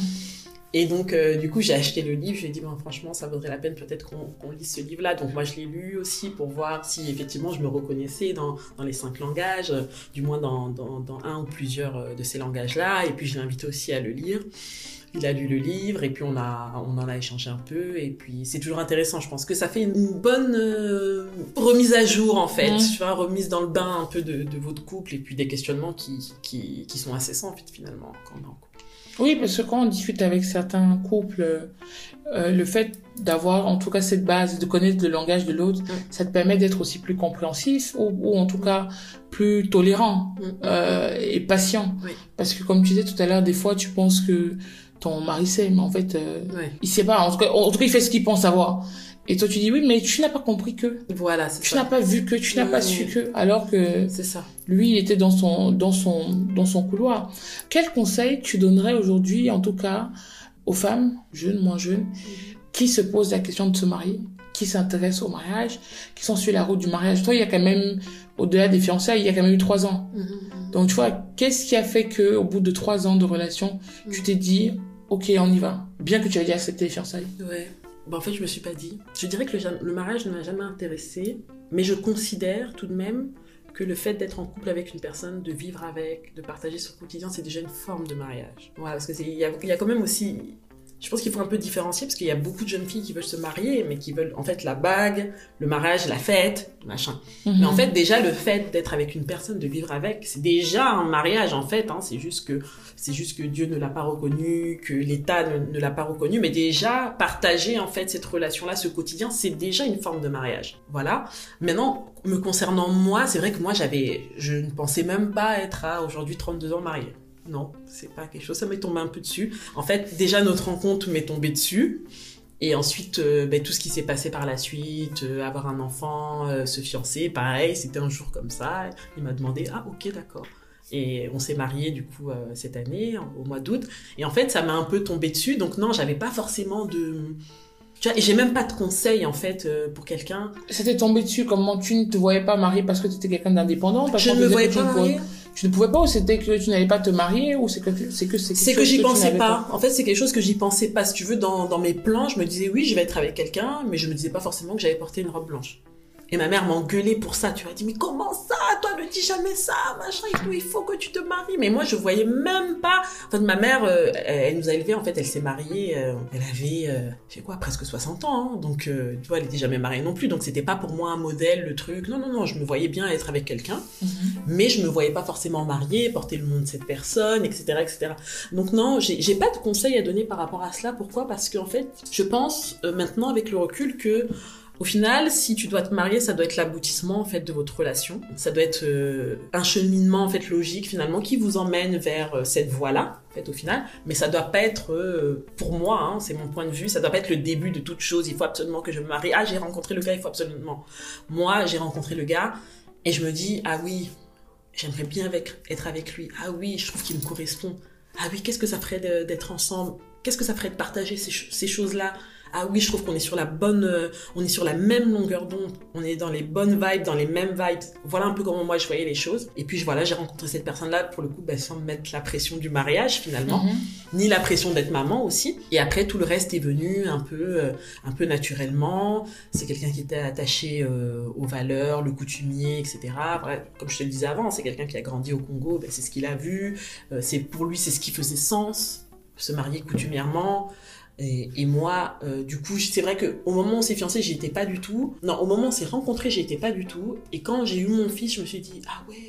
Et donc, euh, du coup, j'ai acheté le livre, j'ai dit, bon, franchement, ça vaudrait la peine peut-être qu'on qu'on lise ce livre-là. Donc, moi, je l'ai lu aussi pour voir si, effectivement, je me reconnaissais dans, dans les cinq langages, euh, du moins dans, dans, dans un ou plusieurs euh, de ces langages-là. Et puis, je l'ai invité aussi à le lire. Il a lu le livre et puis on, a, on en a échangé un peu et puis c'est toujours intéressant. Je pense que ça fait une bonne euh, remise à jour en fait, Mm. tu vois, remise dans le bain un peu de, de votre couple et puis des questionnements qui, qui, qui sont assez simples finalement quand on est en couple. Oui, parce que quand on discute avec certains couples, euh, le fait d'avoir en tout cas cette base, de connaître le langage de l'autre, Mm. ça te permet d'être aussi plus compréhensif ou, ou en tout cas plus tolérant Mm. euh, et patient. Oui. Parce que comme tu disais tout à l'heure, des fois tu penses que ton mari sait, mais en fait euh, Ouais. il sait pas. En tout cas, en tout cas, il fait ce qu'il pense savoir. Et toi tu dis oui, mais tu n'as pas compris que, Voilà, c'est tu n'as ça. pas vu que, tu n'as pas Mm. su que, alors que C'est ça. lui, il était dans son, dans son, dans son couloir. Quel conseil tu donnerais aujourd'hui, en tout cas, aux femmes, jeunes, moins jeunes, qui se posent la question de se marier, qui s'intéressent au mariage, qui sont sur la route du mariage? Toi, il y a quand même, au-delà des fiançailles, il y a quand même eu trois ans. Mhm. Donc, tu vois, qu'est-ce qui a fait que, au bout de trois ans de relation, tu t'es dit, OK, on y va? Bien que tu aies dit accepter les fiançailles. Ouais. Bah, en fait, je me suis pas dit. Je dirais que le, le mariage ne m'a jamais intéressé, mais je considère tout de même que le fait d'être en couple avec une personne, de vivre avec, de partager son quotidien, c'est déjà une forme de mariage. Voilà, parce que c'est il y y a quand même aussi. Je pense qu'il faut un peu différencier parce qu'il y a beaucoup de jeunes filles qui veulent se marier, mais qui veulent en fait la bague, le mariage, la fête, machin. Mais en fait, déjà, le fait d'être avec une personne, de vivre avec, c'est déjà un mariage, en fait. Hein. C'est juste que, c'est juste que Dieu ne l'a pas reconnu, que l'État ne, ne l'a pas reconnu. Mais déjà, partager, en fait, cette relation-là, ce quotidien, c'est déjà une forme de mariage. Voilà. Maintenant, me concernant moi, c'est vrai que moi, j'avais, je ne pensais même pas être à aujourd'hui 32 ans mariée. Non, c'est pas quelque chose, ça m'est tombé un peu dessus. En fait, déjà, notre rencontre m'est tombée dessus. Et ensuite, euh, ben, tout ce qui s'est passé par la suite, euh, avoir un enfant, euh, se fiancer, pareil, c'était un jour comme ça. Il m'a demandé, ah ok, d'accord. Et on s'est mariés du coup cette année, au mois d'août. Et en fait, ça m'a un peu tombé dessus. Donc non, j'avais pas forcément de... Tu vois, et j'ai même pas de conseils en fait pour quelqu'un. C'était tombé dessus, comment tu ne te voyais pas mariée parce que tu étais quelqu'un d'indépendant? parce Je ne me voyais que tu pas mariée. Tu ne pouvais pas ou c'était que tu n'allais pas te marier ou c'est que c'est que c'est que chose j'y pensais pas. En fait, c'est quelque chose que j'y pensais pas. Si tu veux, dans, dans mes plans, je me disais oui, je vais être avec quelqu'un, mais je me disais pas forcément que j'allais porter une robe blanche. Et ma mère m'engueulait pour ça. Tu vois, dit mais comment ça? Toi, ne dis jamais ça, machin et tout. Il faut que tu te maries. Mais moi, je voyais même pas. En fait, ma mère, euh, elle, elle nous a élevés. En fait, elle s'est mariée. euh, elle avait, euh, je sais quoi, presque 60 ans. hein. Donc, tu vois, elle était jamais mariée non plus. Donc, c'était pas pour moi un modèle, le truc. Non, non, non. Je me voyais bien être avec quelqu'un Mhm. mais je me voyais pas forcément mariée, porter le nom de cette personne, etc., etc. Donc non, j'ai pas de conseils à donner par rapport à cela. Pourquoi? Parce qu'en fait, je pense maintenant avec le recul que au final, si tu dois te marier, ça doit être l'aboutissement en fait de votre relation. Ça doit être euh, un cheminement en fait logique finalement qui vous emmène vers euh, cette voie-là. En fait, au final, mais ça doit pas être, euh, pour moi, hein, c'est mon point de vue, ça doit pas être le début de toute chose. Il faut absolument que je me marie. Ah, j'ai rencontré le gars, il faut absolument. Moi, j'ai rencontré le gars et je me dis, ah oui, j'aimerais bien être avec lui. Ah oui, je trouve qu'il me correspond. Ah oui, qu'est-ce que ça ferait d'être ensemble? Qu'est-ce que ça ferait de partager ces choses-là? Ah oui, je trouve qu'on est sur la bonne, euh, on est sur la même longueur d'onde. On est dans les bonnes vibes, dans les mêmes vibes. Voilà un peu comment moi je voyais les choses. Et puis voilà, j'ai rencontré cette personne-là pour le coup, bah, sans me mettre la pression du mariage finalement, Mhm. ni la pression d'être maman aussi. Et après tout le reste est venu un peu, euh, un peu naturellement. C'est quelqu'un qui était attaché euh, aux valeurs, le coutumier, etc. Bref, comme je te le disais avant, c'est quelqu'un qui a grandi au Congo, ben, c'est ce qu'il a vu. C'est pour lui, c'est ce qui faisait sens, se marier coutumièrement. Et, moi, euh, du coup, c'est vrai que au moment où on s'est fiancés, j'y étais pas du tout. Non, au moment où on s'est rencontrés, j'y pas du tout. Et quand j'ai eu mon fils, je me suis dit ah ouais.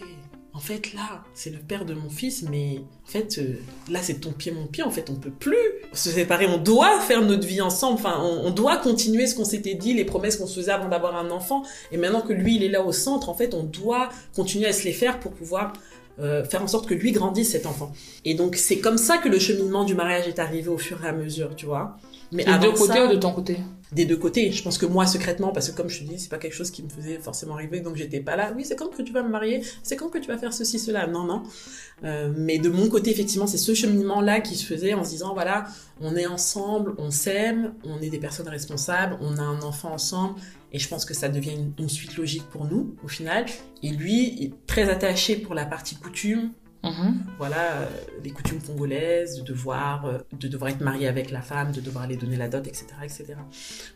En fait, là, c'est le père de mon fils, mais en fait, euh, là, c'est ton pied, mon pied. En fait, on peut plus se séparer. On doit faire notre vie ensemble. Enfin, on, on doit continuer ce qu'on s'était dit, les promesses qu'on se faisait avant d'avoir un enfant. Et maintenant que lui, il est là au centre, en fait, on doit continuer à se les faire pour pouvoir euh, faire en sorte que lui grandisse cet enfant. Et donc, c'est comme ça que le cheminement du mariage est arrivé au fur et à mesure, tu vois. Mais Des deux côtés ça- ou de ton côté des deux côtés. Je pense que moi, secrètement, parce que comme je te dis, c'est pas quelque chose qui me faisait forcément rêver, donc j'étais pas là. Oui, c'est quand que tu vas me marier? C'est quand que tu vas faire ceci, cela? Non, non. Euh, mais de mon côté, effectivement, c'est ce cheminement-là qui se faisait en se disant, voilà, on est ensemble, on s'aime, on est des personnes responsables, on a un enfant ensemble, et je pense que ça devient une, une suite logique pour nous, au final. Et lui est très attaché pour la partie coutume, Mhm. voilà, euh, les coutumes congolaises, de devoir, euh, de devoir être marié avec la femme, de devoir aller donner la dot, etc., etc.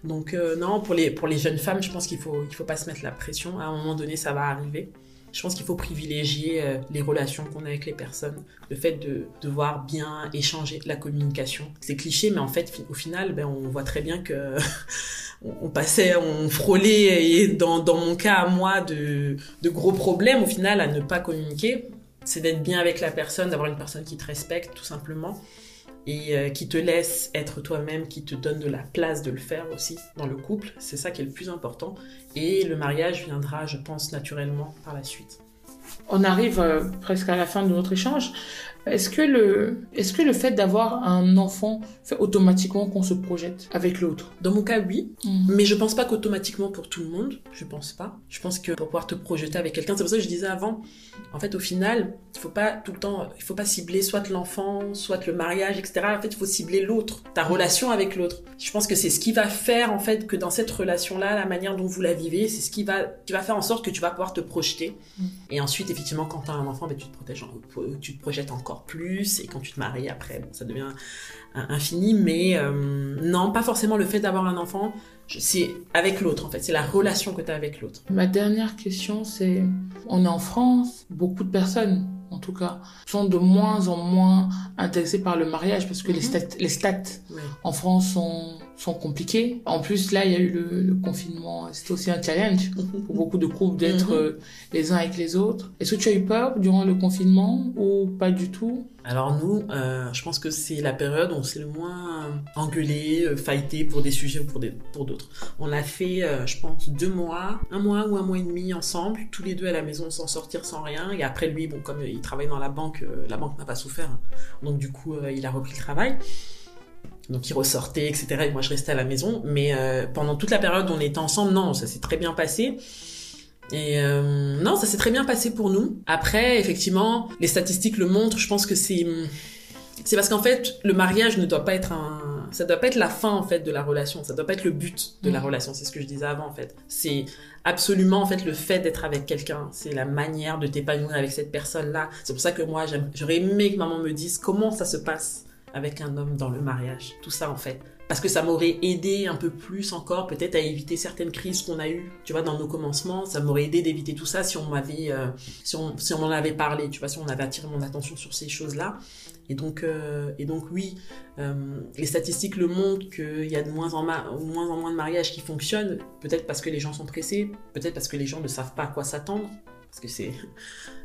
Donc euh, non, pour les pour les jeunes femmes, je pense qu'il faut il faut pas se mettre la pression. À un moment donné, ça va arriver. Je pense qu'il faut privilégier euh, les relations qu'on a avec les personnes, le fait de devoir bien échanger, la communication. C'est cliché, mais en fait, au final, ben, on voit très bien que (laughs) on passait, on frôlait, et dans, dans mon cas à moi, de, de gros problèmes au final à ne pas communiquer c'est d'être bien avec la personne, d'avoir une personne qui te respecte, tout simplement. et euh, qui te laisse être toi-même, qui te donne de la place de le faire aussi dans le couple. C'est ça qui est le plus important. Et le mariage viendra, je pense, naturellement par la suite. On arrive euh, presque à la fin de notre échange. Est-ce que le, est-ce que le fait d'avoir un enfant fait automatiquement qu'on se projette avec l'autre? Dans mon cas, oui. Mm. Mais je pense pas qu'automatiquement pour tout le monde. Je pense pas. Je pense que pour pouvoir te projeter avec quelqu'un, c'est pour ça que je disais avant, en fait, au final, il faut pas tout le temps, il faut pas cibler soit l'enfant, soit le mariage, etc. En fait, il faut cibler l'autre, ta relation avec l'autre. Je pense que c'est ce qui va faire, en fait, que dans cette relation-là, la manière dont vous la vivez, c'est ce qui va, qui va faire en sorte que tu vas pouvoir te projeter. Mm. Et ensuite, effectivement, quand tu as un enfant, ben, tu te protèges, en- tu te projettes encore plus. Et quand tu te maries après, ça devient infini. Mais euh, non, pas forcément le fait d'avoir un enfant. C'est avec l'autre, en fait. C'est la relation que tu as avec l'autre. Ma dernière question, c'est, on est en France, beaucoup de personnes, en tout cas, sont de moins en moins intéressées par le mariage parce que les Mhm. stats, les stats en France sont, sont compliquées. En plus, là, il y a eu le, le confinement. C'était aussi un challenge (laughs) pour beaucoup de couples d'être Mhm. euh, les uns avec les autres. Est-ce que tu as eu peur durant le confinement ou pas du tout? Alors nous, euh, je pense que c'est la période où on s'est le moins engueulé, euh, fighté pour des sujets ou pour d'autres. On a fait, euh, je pense, deux mois, un mois ou un mois et demi ensemble, tous les deux à la maison sans sortir, sans rien. Et après lui, bon, comme il travaille dans la banque, la banque n'a pas souffert, donc du coup, il a repris le travail. Donc il ressortait, etc. Et moi, je restais à la maison. Mais pendant toute la période où on était ensemble, non, ça s'est très bien passé. Et euh, non, ça s'est très bien passé pour nous. Après, effectivement, les statistiques le montrent. Je pense que c'est c'est parce qu'en fait, le mariage ne doit pas être un, ça doit pas être la fin en fait de la relation. Ça doit pas être le but de la Mhm. relation. C'est ce que je disais avant en fait. C'est absolument en fait le fait d'être avec quelqu'un. C'est la manière de t'épanouir avec cette personne-là. C'est pour ça que moi, j'aurais aimé que maman me dise comment ça se passe avec un homme dans le mariage. Tout ça en fait. Parce que ça m'aurait aidé un peu plus encore, peut-être à éviter certaines crises qu'on a eues, tu vois, dans nos commencements. Ça m'aurait aidé d'éviter tout ça si on m'avait, euh, si on, si on m'en avait parlé, tu vois, si on avait attiré mon attention sur ces choses-là. Et donc, euh, et donc oui, euh, les statistiques le montrent qu'il y a de moins en, moins en moins de mariages qui fonctionnent. Peut-être parce que les gens sont pressés, peut-être parce que les gens ne savent pas à quoi s'attendre. Parce que c'est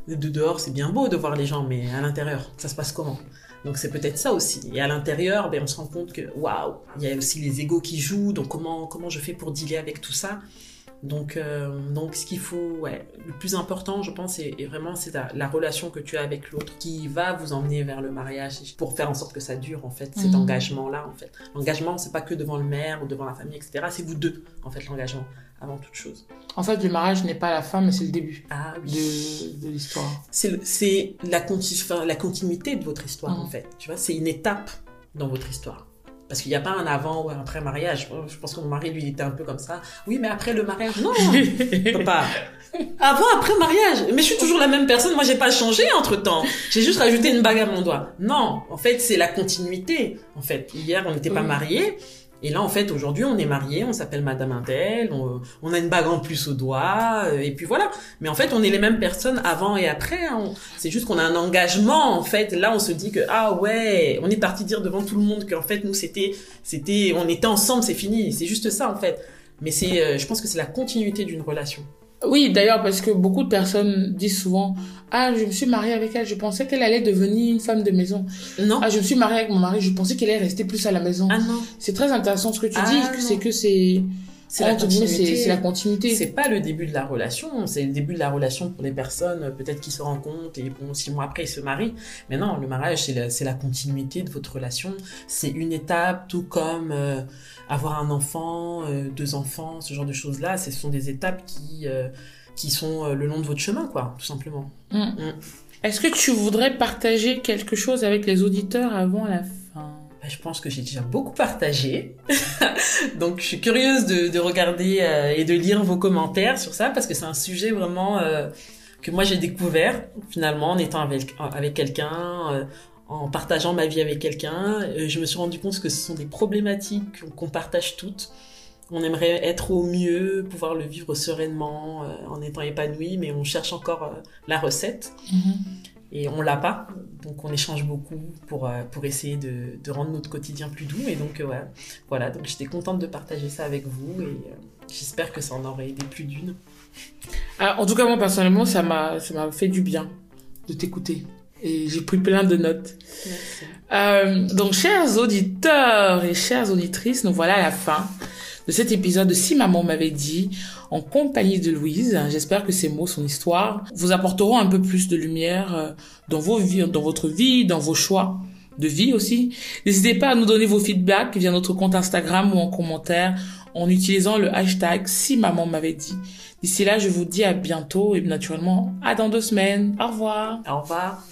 de dehors, c'est bien beau de voir les gens, mais à l'intérieur, ça se passe comment? Donc c'est peut-être ça aussi. Et à l'intérieur, ben, on se rend compte que waouh, il y a aussi les égos qui jouent. Donc comment comment je fais pour dealer avec tout ça? Donc, euh, donc ce qu'il faut, ouais, le plus important, je pense, et, et vraiment, c'est la, la relation que tu as avec l'autre qui va vous emmener vers le mariage pour faire en sorte que ça dure, en fait, cet Mhm. engagement-là, en fait. L'engagement, c'est pas que devant le maire ou devant la famille, etc. C'est vous deux, en fait, l'engagement, avant toute chose. En fait, le mariage n'est pas la fin, mais c'est le début Ah de, de l'histoire. C'est la, conti- enfin, la continuité de votre histoire, Mhm. en fait. Tu vois, c'est une étape dans votre histoire. Parce qu'il n'y a pas un avant ou un après mariage. Je pense que mon mari, lui, il était un peu comme ça. Oui, mais après le mariage, non, (laughs) papa. Avant, après mariage. Mais je suis toujours la même personne. Moi, j'ai pas changé entre temps. J'ai juste rajouté une bague à mon doigt. Non, en fait, c'est la continuité. En fait, hier, on n'était pas Mhm. mariés. Et là, en fait, aujourd'hui, on est mariés, on s'appelle Madame Indel, on, on a une bague en plus au doigt, euh, et puis voilà. Mais en fait, on est les mêmes personnes avant et après. hein. C'est juste qu'on a un engagement, en fait. Là, on se dit que, ah ouais, on est parti dire devant tout le monde qu'en fait, nous, c'était, c'était, on était ensemble, c'est fini. C'est juste ça, en fait. Mais c'est, euh, je pense que c'est la continuité d'une relation. Oui, d'ailleurs, parce que beaucoup de personnes disent souvent Ah, je me suis mariée avec elle, je pensais qu'elle allait devenir une femme de maison. Non? Ah, je me suis mariée avec mon mari, je pensais qu'elle allait rester plus à la maison. Ah non. C'est très intéressant ce que tu Ah, dis, c'est que c'est. C'est la continuité. c'est la continuité. C'est pas le début de la relation, c'est le début de la relation pour les personnes, peut-être qui se rencontrent et bon, six mois après ils se marient. Mais non, le mariage, c'est la, continuité de votre relation. C'est une étape, tout comme euh, avoir un enfant, euh, deux enfants, ce genre de choses-là. Ce sont des étapes qui, euh, qui sont le long de votre chemin, quoi, tout simplement. Mm. Mm. Est-ce que tu voudrais partager quelque chose avec les auditeurs avant la fin je pense que j'ai déjà beaucoup partagé. (laughs) Donc, je suis curieuse de, de regarder euh, et de lire vos commentaires sur ça parce que c'est un sujet vraiment euh, que moi j'ai découvert finalement en étant avec, avec quelqu'un, euh, en partageant ma vie avec quelqu'un. Je me suis rendu compte que ce sont des problématiques qu'on- partage toutes. On aimerait être au mieux, pouvoir le vivre sereinement, en étant épanoui, mais on cherche encore la recette et on l'a pas. Donc on échange beaucoup pour, euh, pour essayer de, de rendre notre quotidien plus doux. Et donc euh, ouais, voilà, donc j'étais contente de partager ça avec vous et euh, j'espère que ça en aurait aidé plus d'une. Ah, En tout cas, moi, personnellement, ça m'a ça m'a fait du bien de t'écouter. Et j'ai pris plein de notes. Merci. Euh, donc, chers auditeurs et chères auditrices, nous voilà à la fin de cet épisode de Si Maman m'avait dit, en compagnie de Louise. J'espère que ces mots, son histoire, vous apporteront un peu plus de lumière euh, dans vos vies, dans votre vie, dans vos choix de vie aussi. N'hésitez pas à nous donner vos feedbacks via notre compte Instagram ou en commentaire en utilisant le hashtag si maman m'avait dit. D'ici là, je vous dis à bientôt et naturellement à dans deux semaines. Au revoir. Au revoir.